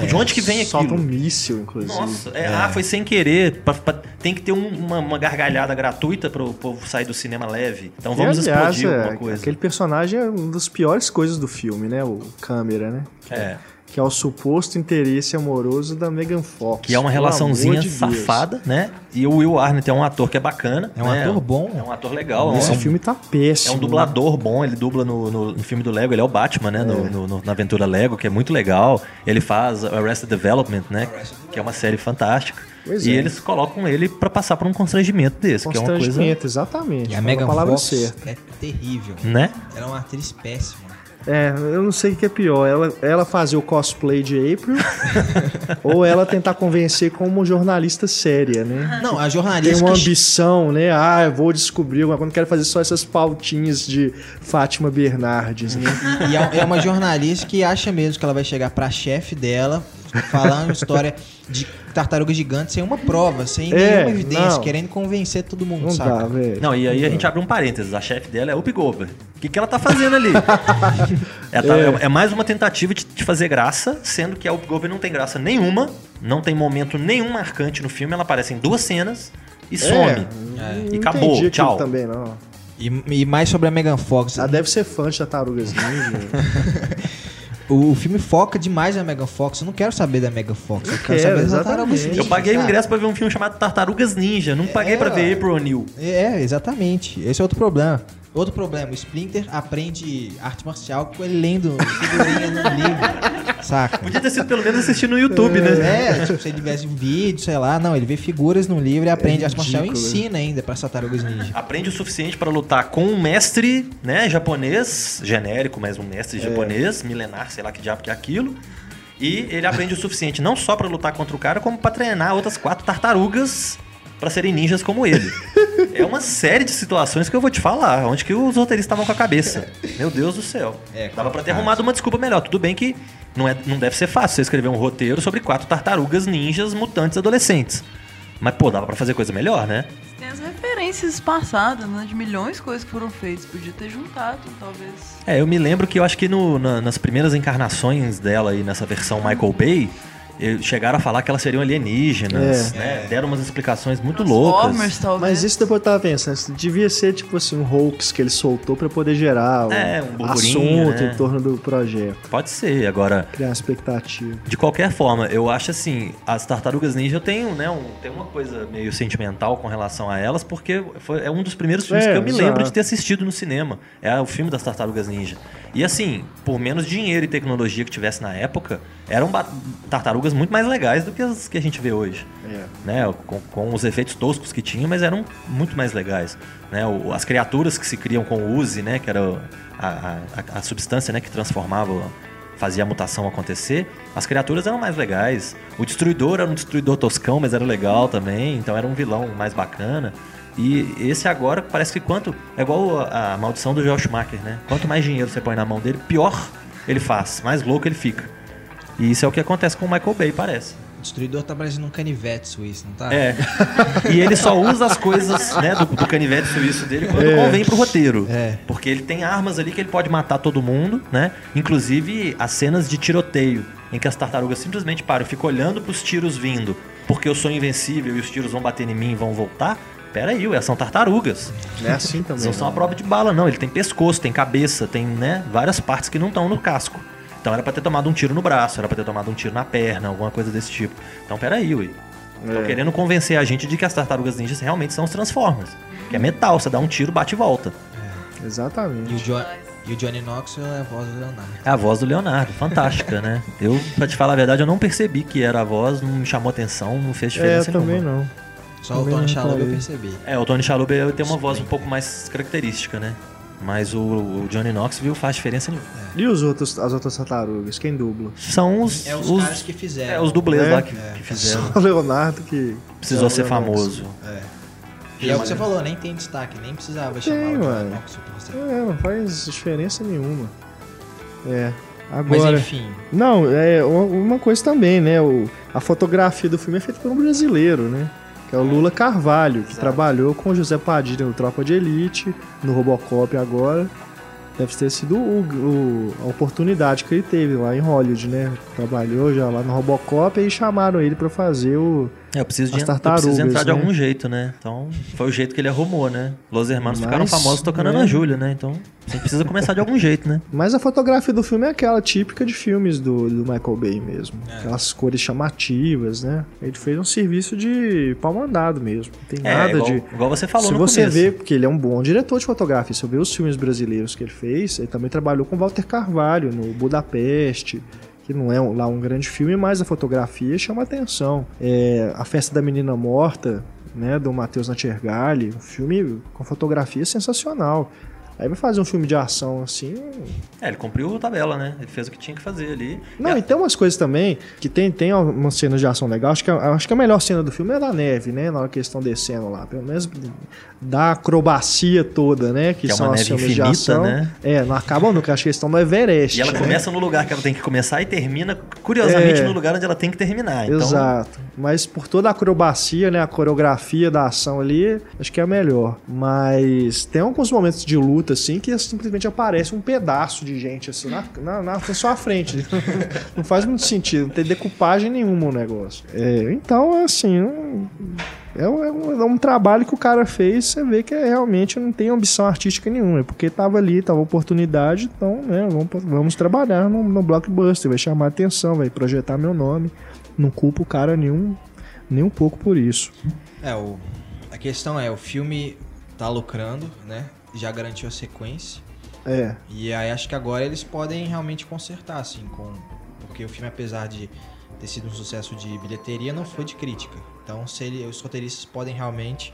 de onde que vem Solta um aquilo? míssil, inclusive. Nossa, é, ah, foi sem querer. pra- pra- tem que ter um- uma, uma gargalhada gratuita pro povo sair do cinema leve. Então vamos e, aliás, explodir é, alguma coisa. Aquele personagem é uma das piores coisas do filme, né? O câmera, né? É. Que é o suposto interesse amoroso da Megan Fox. Que é uma relaçãozinha de safada, né? E o Will Arnett é um ator que é bacana. É um né? ator bom. É um ator legal. é Esse um- filme tá É péssimo. um dublador bom, ele dubla no, no- no filme do Lego, ele é o Batman, né? No, no- no- na aventura Lego, que é muito legal. Ele faz Arrested Development, né? Que é uma série fantástica. Pois e é. eles colocam ele pra passar por um constrangimento desse, que é uma coisa. Constrangimento, exatamente. E a Megan palavra Fox certa. é terrível. Né? Ela é uma atriz péssima. É, eu não sei o que é pior. Ela, ela fazer o cosplay de April ou ela tentar convencer como jornalista séria, né? Não, a Tem jornalista. uma que- ambição, né? Ah, eu vou descobrir, mas quando quero fazer só essas pautinhas de Fátima Bernardes, né? E é, é uma jornalista que acha mesmo que ela vai chegar pra chefe dela, falando uma história de tartaruga gigante sem uma prova, sem É, nenhuma evidência, não. querendo convencer todo mundo, Não sabe? dá. Não, e aí a gente abre um parênteses. A chefe dela é o Goldberg. O que, que ela tá fazendo ali? Ela tá- É. é. mais uma tentativa de, de fazer graça, sendo que a Goldberg não tem graça nenhuma, não tem momento nenhum marcante no filme. Ela aparece em duas cenas e some. não E acabou, tchau. também, não. E, e mais sobre a Megan Fox. Ela deve ser fã de Tartarugas Ninja. O, filme foca demais na Megan Fox. Eu não quero saber da Megan Fox. Eu, Eu quero, quero, saber das tartarugas exatamente. Eu ninja, paguei o ingresso pra ver um filme chamado Tartarugas Ninja. Não paguei É, pra ver ué. April O'Neil. É, exatamente. Esse é outro problema. Outro problema, o Splinter aprende arte marcial com ele lendo figurinha no livro, saca? Podia ter sido pelo menos assistir no YouTube, né? É, tipo, se ele tivesse um vídeo, sei lá. Não, ele vê figuras no livro e aprende arte marcial e ensina ainda para tartarugas ninja. Aprende o suficiente pra lutar com um mestre, né, japonês, genérico, mas um mestre japonês, milenar, sei lá que diabo que é aquilo. E ele aprende o suficiente não só pra lutar contra o cara, como pra treinar outras quatro tartarugas pra serem ninjas como ele. é uma série de situações que eu vou te falar, onde que os roteiristas estavam com a cabeça. Meu Deus do céu. É, Dava pra ter arrumado uma desculpa melhor. Tudo bem que não, é, não deve ser fácil você escrever um roteiro sobre quatro tartarugas ninjas mutantes adolescentes. Mas, pô, dava pra fazer coisa melhor, né? Tem as referências passadas, né? De milhões de coisas que foram feitas. Podia ter juntado, talvez. É, eu me lembro que eu acho que no- na- nas primeiras encarnações dela aí nessa versão Michael Bay, chegaram a falar que elas seriam alienígenas, É. né? Deram umas explicações muito loucas. Talvez. Mas isso depois eu tava pensando, isso devia ser tipo assim, um hoax que ele soltou pra poder gerar um, É, um assunto né? em torno do projeto. Pode ser, agora. Criar expectativa. De qualquer forma, eu acho assim, as Tartarugas Ninja tenho, né, um, tem uma coisa meio sentimental com relação a elas, porque foi, é um dos primeiros filmes É, que eu me exato. lembro de ter assistido no cinema. É o filme das Tartarugas Ninja. E assim, por menos dinheiro e tecnologia que tivesse na época, eram ba- tartarugas muito mais legais do que as que a gente vê hoje. É. Né, com, com os efeitos toscos que tinha, mas eram muito mais legais. Né, o- as criaturas que se criam com o Uzi, né, que era a, a- a- substância né, que transformava, fazia a mutação acontecer, as criaturas eram mais legais. O destruidor era um destruidor toscão, mas era legal também, então era um vilão mais bacana. E esse agora parece que quanto. É igual a, a maldição do Joel Schumacher, né? Quanto mais dinheiro você põe na mão dele, pior ele faz, mais louco ele fica. E isso é o que acontece com o Michael Bay, parece. destruidor tá parecendo um canivete suíço, não tá? É. e ele só usa as coisas né, do, do canivete suíço dele quando convém pro roteiro. É. Porque ele tem armas ali que ele pode matar todo mundo, né? Inclusive as cenas de tiroteio, em que as tartarugas simplesmente param e ficam olhando pros tiros vindo, porque eu sou invencível e os tiros vão bater em mim e vão voltar. Pera aí, ué, são tartarugas. Não é assim também. Não são a prova de bala, não. Ele tem pescoço, tem cabeça, tem, né, várias partes que não estão no casco. Então era pra ter tomado um tiro no braço, era pra ter tomado um tiro na perna, alguma coisa desse tipo. Então peraí, ui. Tô É. querendo convencer a gente de que as tartarugas ninjas realmente são os Transformers. Que é metal, você dá um tiro, bate e volta. E o, Exatamente. Jo- e o Johnny Knoxville é a voz do Leonardo. É a voz do Leonardo, fantástica, né? Eu, pra te falar a verdade, eu não percebi que era a voz, não me chamou atenção, não fez É, diferença também nenhuma. não. Só o Também Tony não Shalhoub eu percebi. É, o Tony Shalhoub ele tem uma voz um pouco mais característica, né? Mas o, o Johnny Knoxville faz diferença nenhuma. E os outros, as outras tartarugas? Quem dubla? São os, É os, os, caras que fizeram. é, os dublês É? lá que, que fizeram. Só o Leonardo que. Precisou Só ser o famoso. E é o que você falou, nem tem destaque, nem precisava chamar o ué. Johnny Knoxville pra você. É, não faz diferença nenhuma. É. Mas Agora. enfim, Não, é uma uma coisa também, né? O, a fotografia do filme é feita por um brasileiro, né? Que é o Lula Carvalho, que trabalhou com o José Padilha no Tropa de Elite, no Robocop agora. Deve ter sido o- o- a oportunidade que ele teve lá em Hollywood, né? Trabalhou já lá no Robocop e chamaram ele pra fazer o. É, eu preciso, de, eu preciso entrar de né? algum jeito, né? Então, foi o jeito que ele arrumou, né? Los Hermanos ficaram Mas, famosos tocando né? Ana Júlia, né? Então, a gente precisa começar de algum jeito, né? Mas a fotografia do filme é aquela típica de filmes do, do Michael Bay mesmo. Aquelas cores chamativas, né? Ele fez um serviço de pau mandado mesmo. Não tem É, nada igual, de. igual você falou Se no você começo. vê, porque ele é um bom diretor de fotografia, se você vê os filmes brasileiros que ele fez, ele também trabalhou com Walter Carvalho no Budapeste, que não é lá um grande filme, mas a fotografia chama atenção. É, a Festa da Menina Morta, né, do Matheus Natchergali, um filme com fotografia sensacional. Aí vai fazer um filme de ação assim, É, ele cumpriu a tabela, né? Ele fez o que tinha que fazer ali. Não, É, e tem umas coisas também que tem, tem umas cenas de ação legal. Acho que, a- acho que a melhor cena do filme é da neve, né? Na hora que eles estão descendo lá. Pelo menos da acrobacia toda, né? Que, Que é são uma as neve de infinita, ação. né? É, não acabam nunca. Acho que eles estão no Everest. E ela né? começa no lugar que ela tem que começar e termina, curiosamente, É. no lugar onde ela tem que terminar. Então, Exato. Mas por toda a acrobacia, né? A coreografia da ação ali, acho que é a melhor. Mas tem alguns momentos de luta, assim, que simplesmente aparece um pedaço de gente, assim, na, na, na à frente. não faz muito sentido, não tem decupagem nenhuma o negócio. É, então, assim, é um, é um- é um trabalho que o cara fez, você vê que é, realmente não tem ambição artística nenhuma. É porque tava ali, tava oportunidade, então, né, vamos, vamos trabalhar no, no blockbuster, vai chamar atenção, vai projetar meu nome. Não culpo o cara nenhum, nem um pouco por isso. é, o, a questão é, o filme tá lucrando, né? Já garantiu a sequência. É, E aí acho que agora eles podem realmente consertar, assim, com. Porque o filme, apesar de ter sido um sucesso de bilheteria, não foi de crítica. Então se ele, os roteiristas podem realmente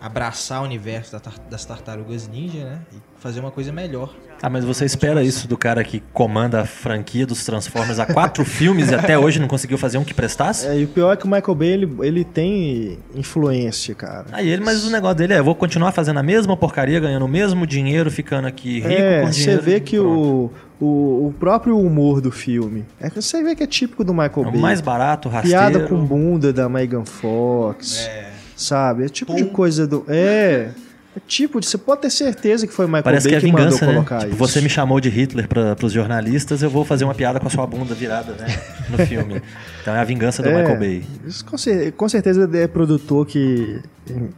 abraçar o universo das tartarugas ninja, né? E fazer uma coisa melhor. Ah, mas você espera isso do cara que comanda a franquia dos Transformers há quatro filmes e até hoje não conseguiu fazer um que prestasse? É, e o pior é que o Michael Bay, ele, ele tem influência, cara. Aí ele, mas o negócio dele é, vou continuar fazendo a mesma porcaria, ganhando o mesmo dinheiro, ficando aqui rico é, com você dinheiro. vê que o, o, o próprio humor do filme, é que você vê que é típico do Michael É Bay. o mais barato, rasteiro. Piada com bunda da Megan Fox, sabe? É tipo de Pum. coisa do... É, é tipo de... Você pode ter certeza que foi Michael Parece Bay que é vingança, mandou né? colocar Tipo, isso. você me chamou de Hitler para os jornalistas, eu vou fazer uma piada com a sua bunda virada, né? No filme. Então é a vingança do É, Michael Bay. Isso com, cer- com certeza é produtor que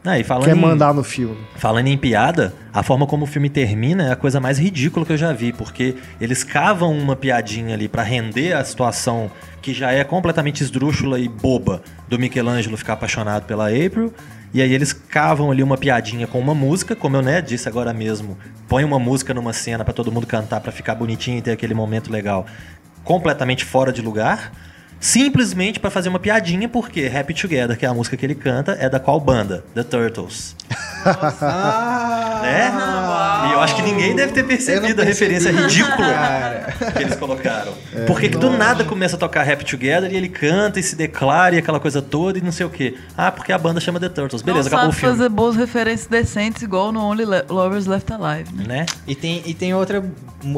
Ah, e quer em- mandar no filme. Falando em piada, a forma como o filme termina é a coisa mais ridícula que eu já vi, porque eles cavam uma piadinha ali pra render a situação que já é completamente esdrúxula e boba do Michelangelo ficar apaixonado pela April. E aí eles cavam ali uma piadinha com uma música, como eu né, disse agora mesmo. Põe uma música numa cena pra todo mundo cantar pra ficar bonitinho e ter aquele momento legal. Completamente fora de lugar. Simplesmente pra fazer uma piadinha, porque Happy Together, que é a música que ele canta, é da qual banda? The Turtles. Né? E eu acho que ninguém deve ter percebido a referência ridícula que eles colocaram. Porque que do nada começa a tocar Happy Together e ele canta e se declara e aquela coisa toda e não sei o quê. Ah, porque a banda chama The Turtles. Beleza, não acabou o filme. fazer boas referências decentes, igual no Only Le- Lovers Left Alive, né? Né? E tem, e tem outra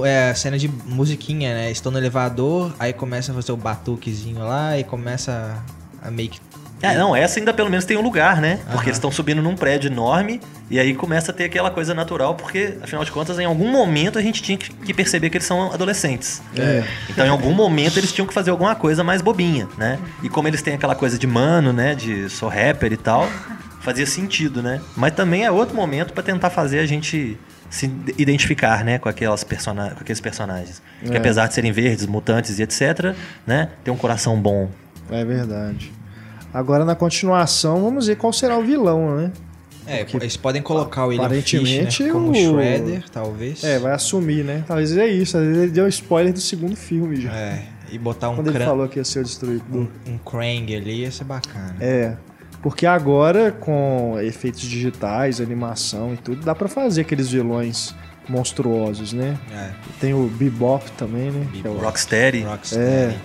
é, cena de musiquinha, né? Estão no elevador, aí começa a fazer o batuquezinho lá e começa a meio que É, não, essa ainda pelo menos tem um lugar, né? Porque eles estão subindo num prédio enorme e aí começa a ter aquela coisa natural, porque, afinal de contas, em algum momento a gente tinha que que perceber que eles são adolescentes. É. Então, em algum momento, eles tinham que fazer alguma coisa mais bobinha, né? E como eles têm aquela coisa de mano, né? De sou rapper e tal, fazia sentido, né? Mas também é outro momento pra tentar fazer a gente se identificar, né? Com, aquelas persona com aqueles personagens. Que É. apesar de serem verdes, mutantes e etc., né? Tem um coração bom. É verdade. Agora na continuação, vamos ver qual será o vilão, né? É, eles podem colocar o William Aparentemente, Fish, né, como o- Shredder, talvez. É, vai assumir, né? Talvez é isso. Às vezes ele deu spoiler do segundo filme já. É, e botar um, Quando ele cran- falou que ia ser o destruidor. um Krang ali ia ser bacana. É. Porque agora, com efeitos digitais, animação e tudo, dá pra fazer aqueles vilões monstruosos, né? É, Tem o Bebop também, né? Que, é o- Rocksteady. Rocksteady. É.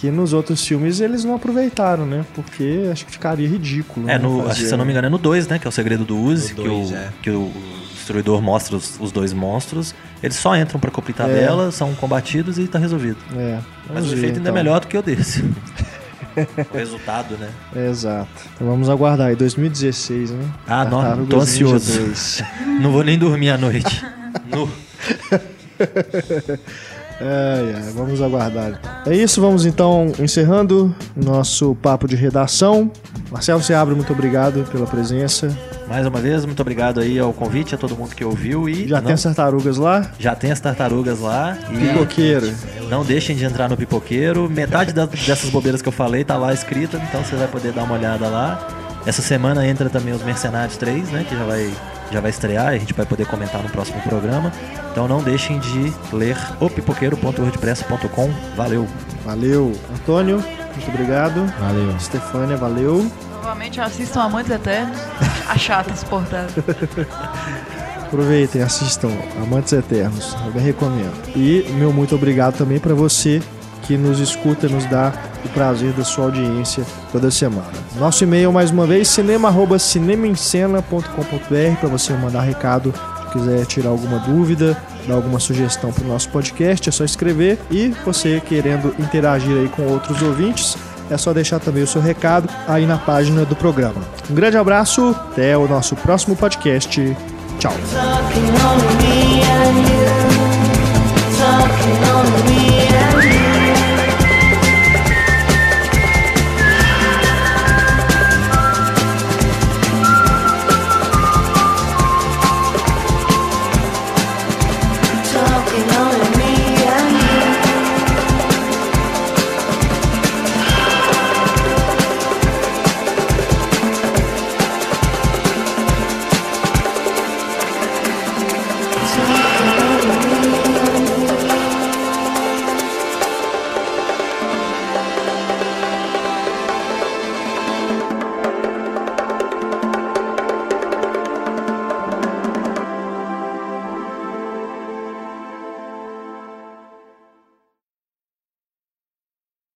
que nos outros filmes eles não aproveitaram, né? Porque acho que ficaria ridículo. É, né, no, fazer- acho que se eu não me engano é no 2, né? Que é o segredo do Uzi, que, dois, o, é. que o destruidor mostra os, os dois monstros. Eles só entram pra cumprir tabela, são combatidos e tá resolvido. É. Mas o ver, efeito ainda é então. melhor do que o desse. o resultado, né? É, exato. Então vamos aguardar aí, 2016, né? Ah, não, tô ansioso. 2. Não vou nem dormir à noite. No. Ai, ai, vamos aguardar. É isso, vamos então encerrando nosso papo de redação. Marcelo Seabra, muito obrigado pela presença. Mais uma vez, muito obrigado aí ao convite, a todo mundo que ouviu. E Já não- tem as tartarugas lá? já tem as tartarugas lá. E Pipoqueiro. não deixem de entrar no pipoqueiro. Metade da- dessas bobeiras que eu falei tá lá escrita, então você vai poder dar uma olhada lá. Essa semana entra também os Mercenários 3, né? Que já vai, já vai estrear e a gente vai poder comentar no próximo programa. Então não deixem de ler o pipoqueiro.wordpress.com. Valeu! Valeu. Antônio, muito obrigado. Valeu. Stefânia, valeu. Novamente assistam Amantes Eternos. A chata insuportável. Aproveitem, assistam Amantes Eternos, eu bem recomendo. E meu muito obrigado também para você que nos escuta e nos dá o prazer da sua audiência toda semana. Nosso e-mail, mais uma vez, cinema.cinemaencena.com.br para você mandar recado quiser tirar alguma dúvida, dar alguma sugestão para o nosso podcast, é só escrever. E você querendo interagir aí com outros ouvintes, é só deixar também o seu recado aí na página do programa. Um grande abraço, até o nosso próximo podcast. Tchau.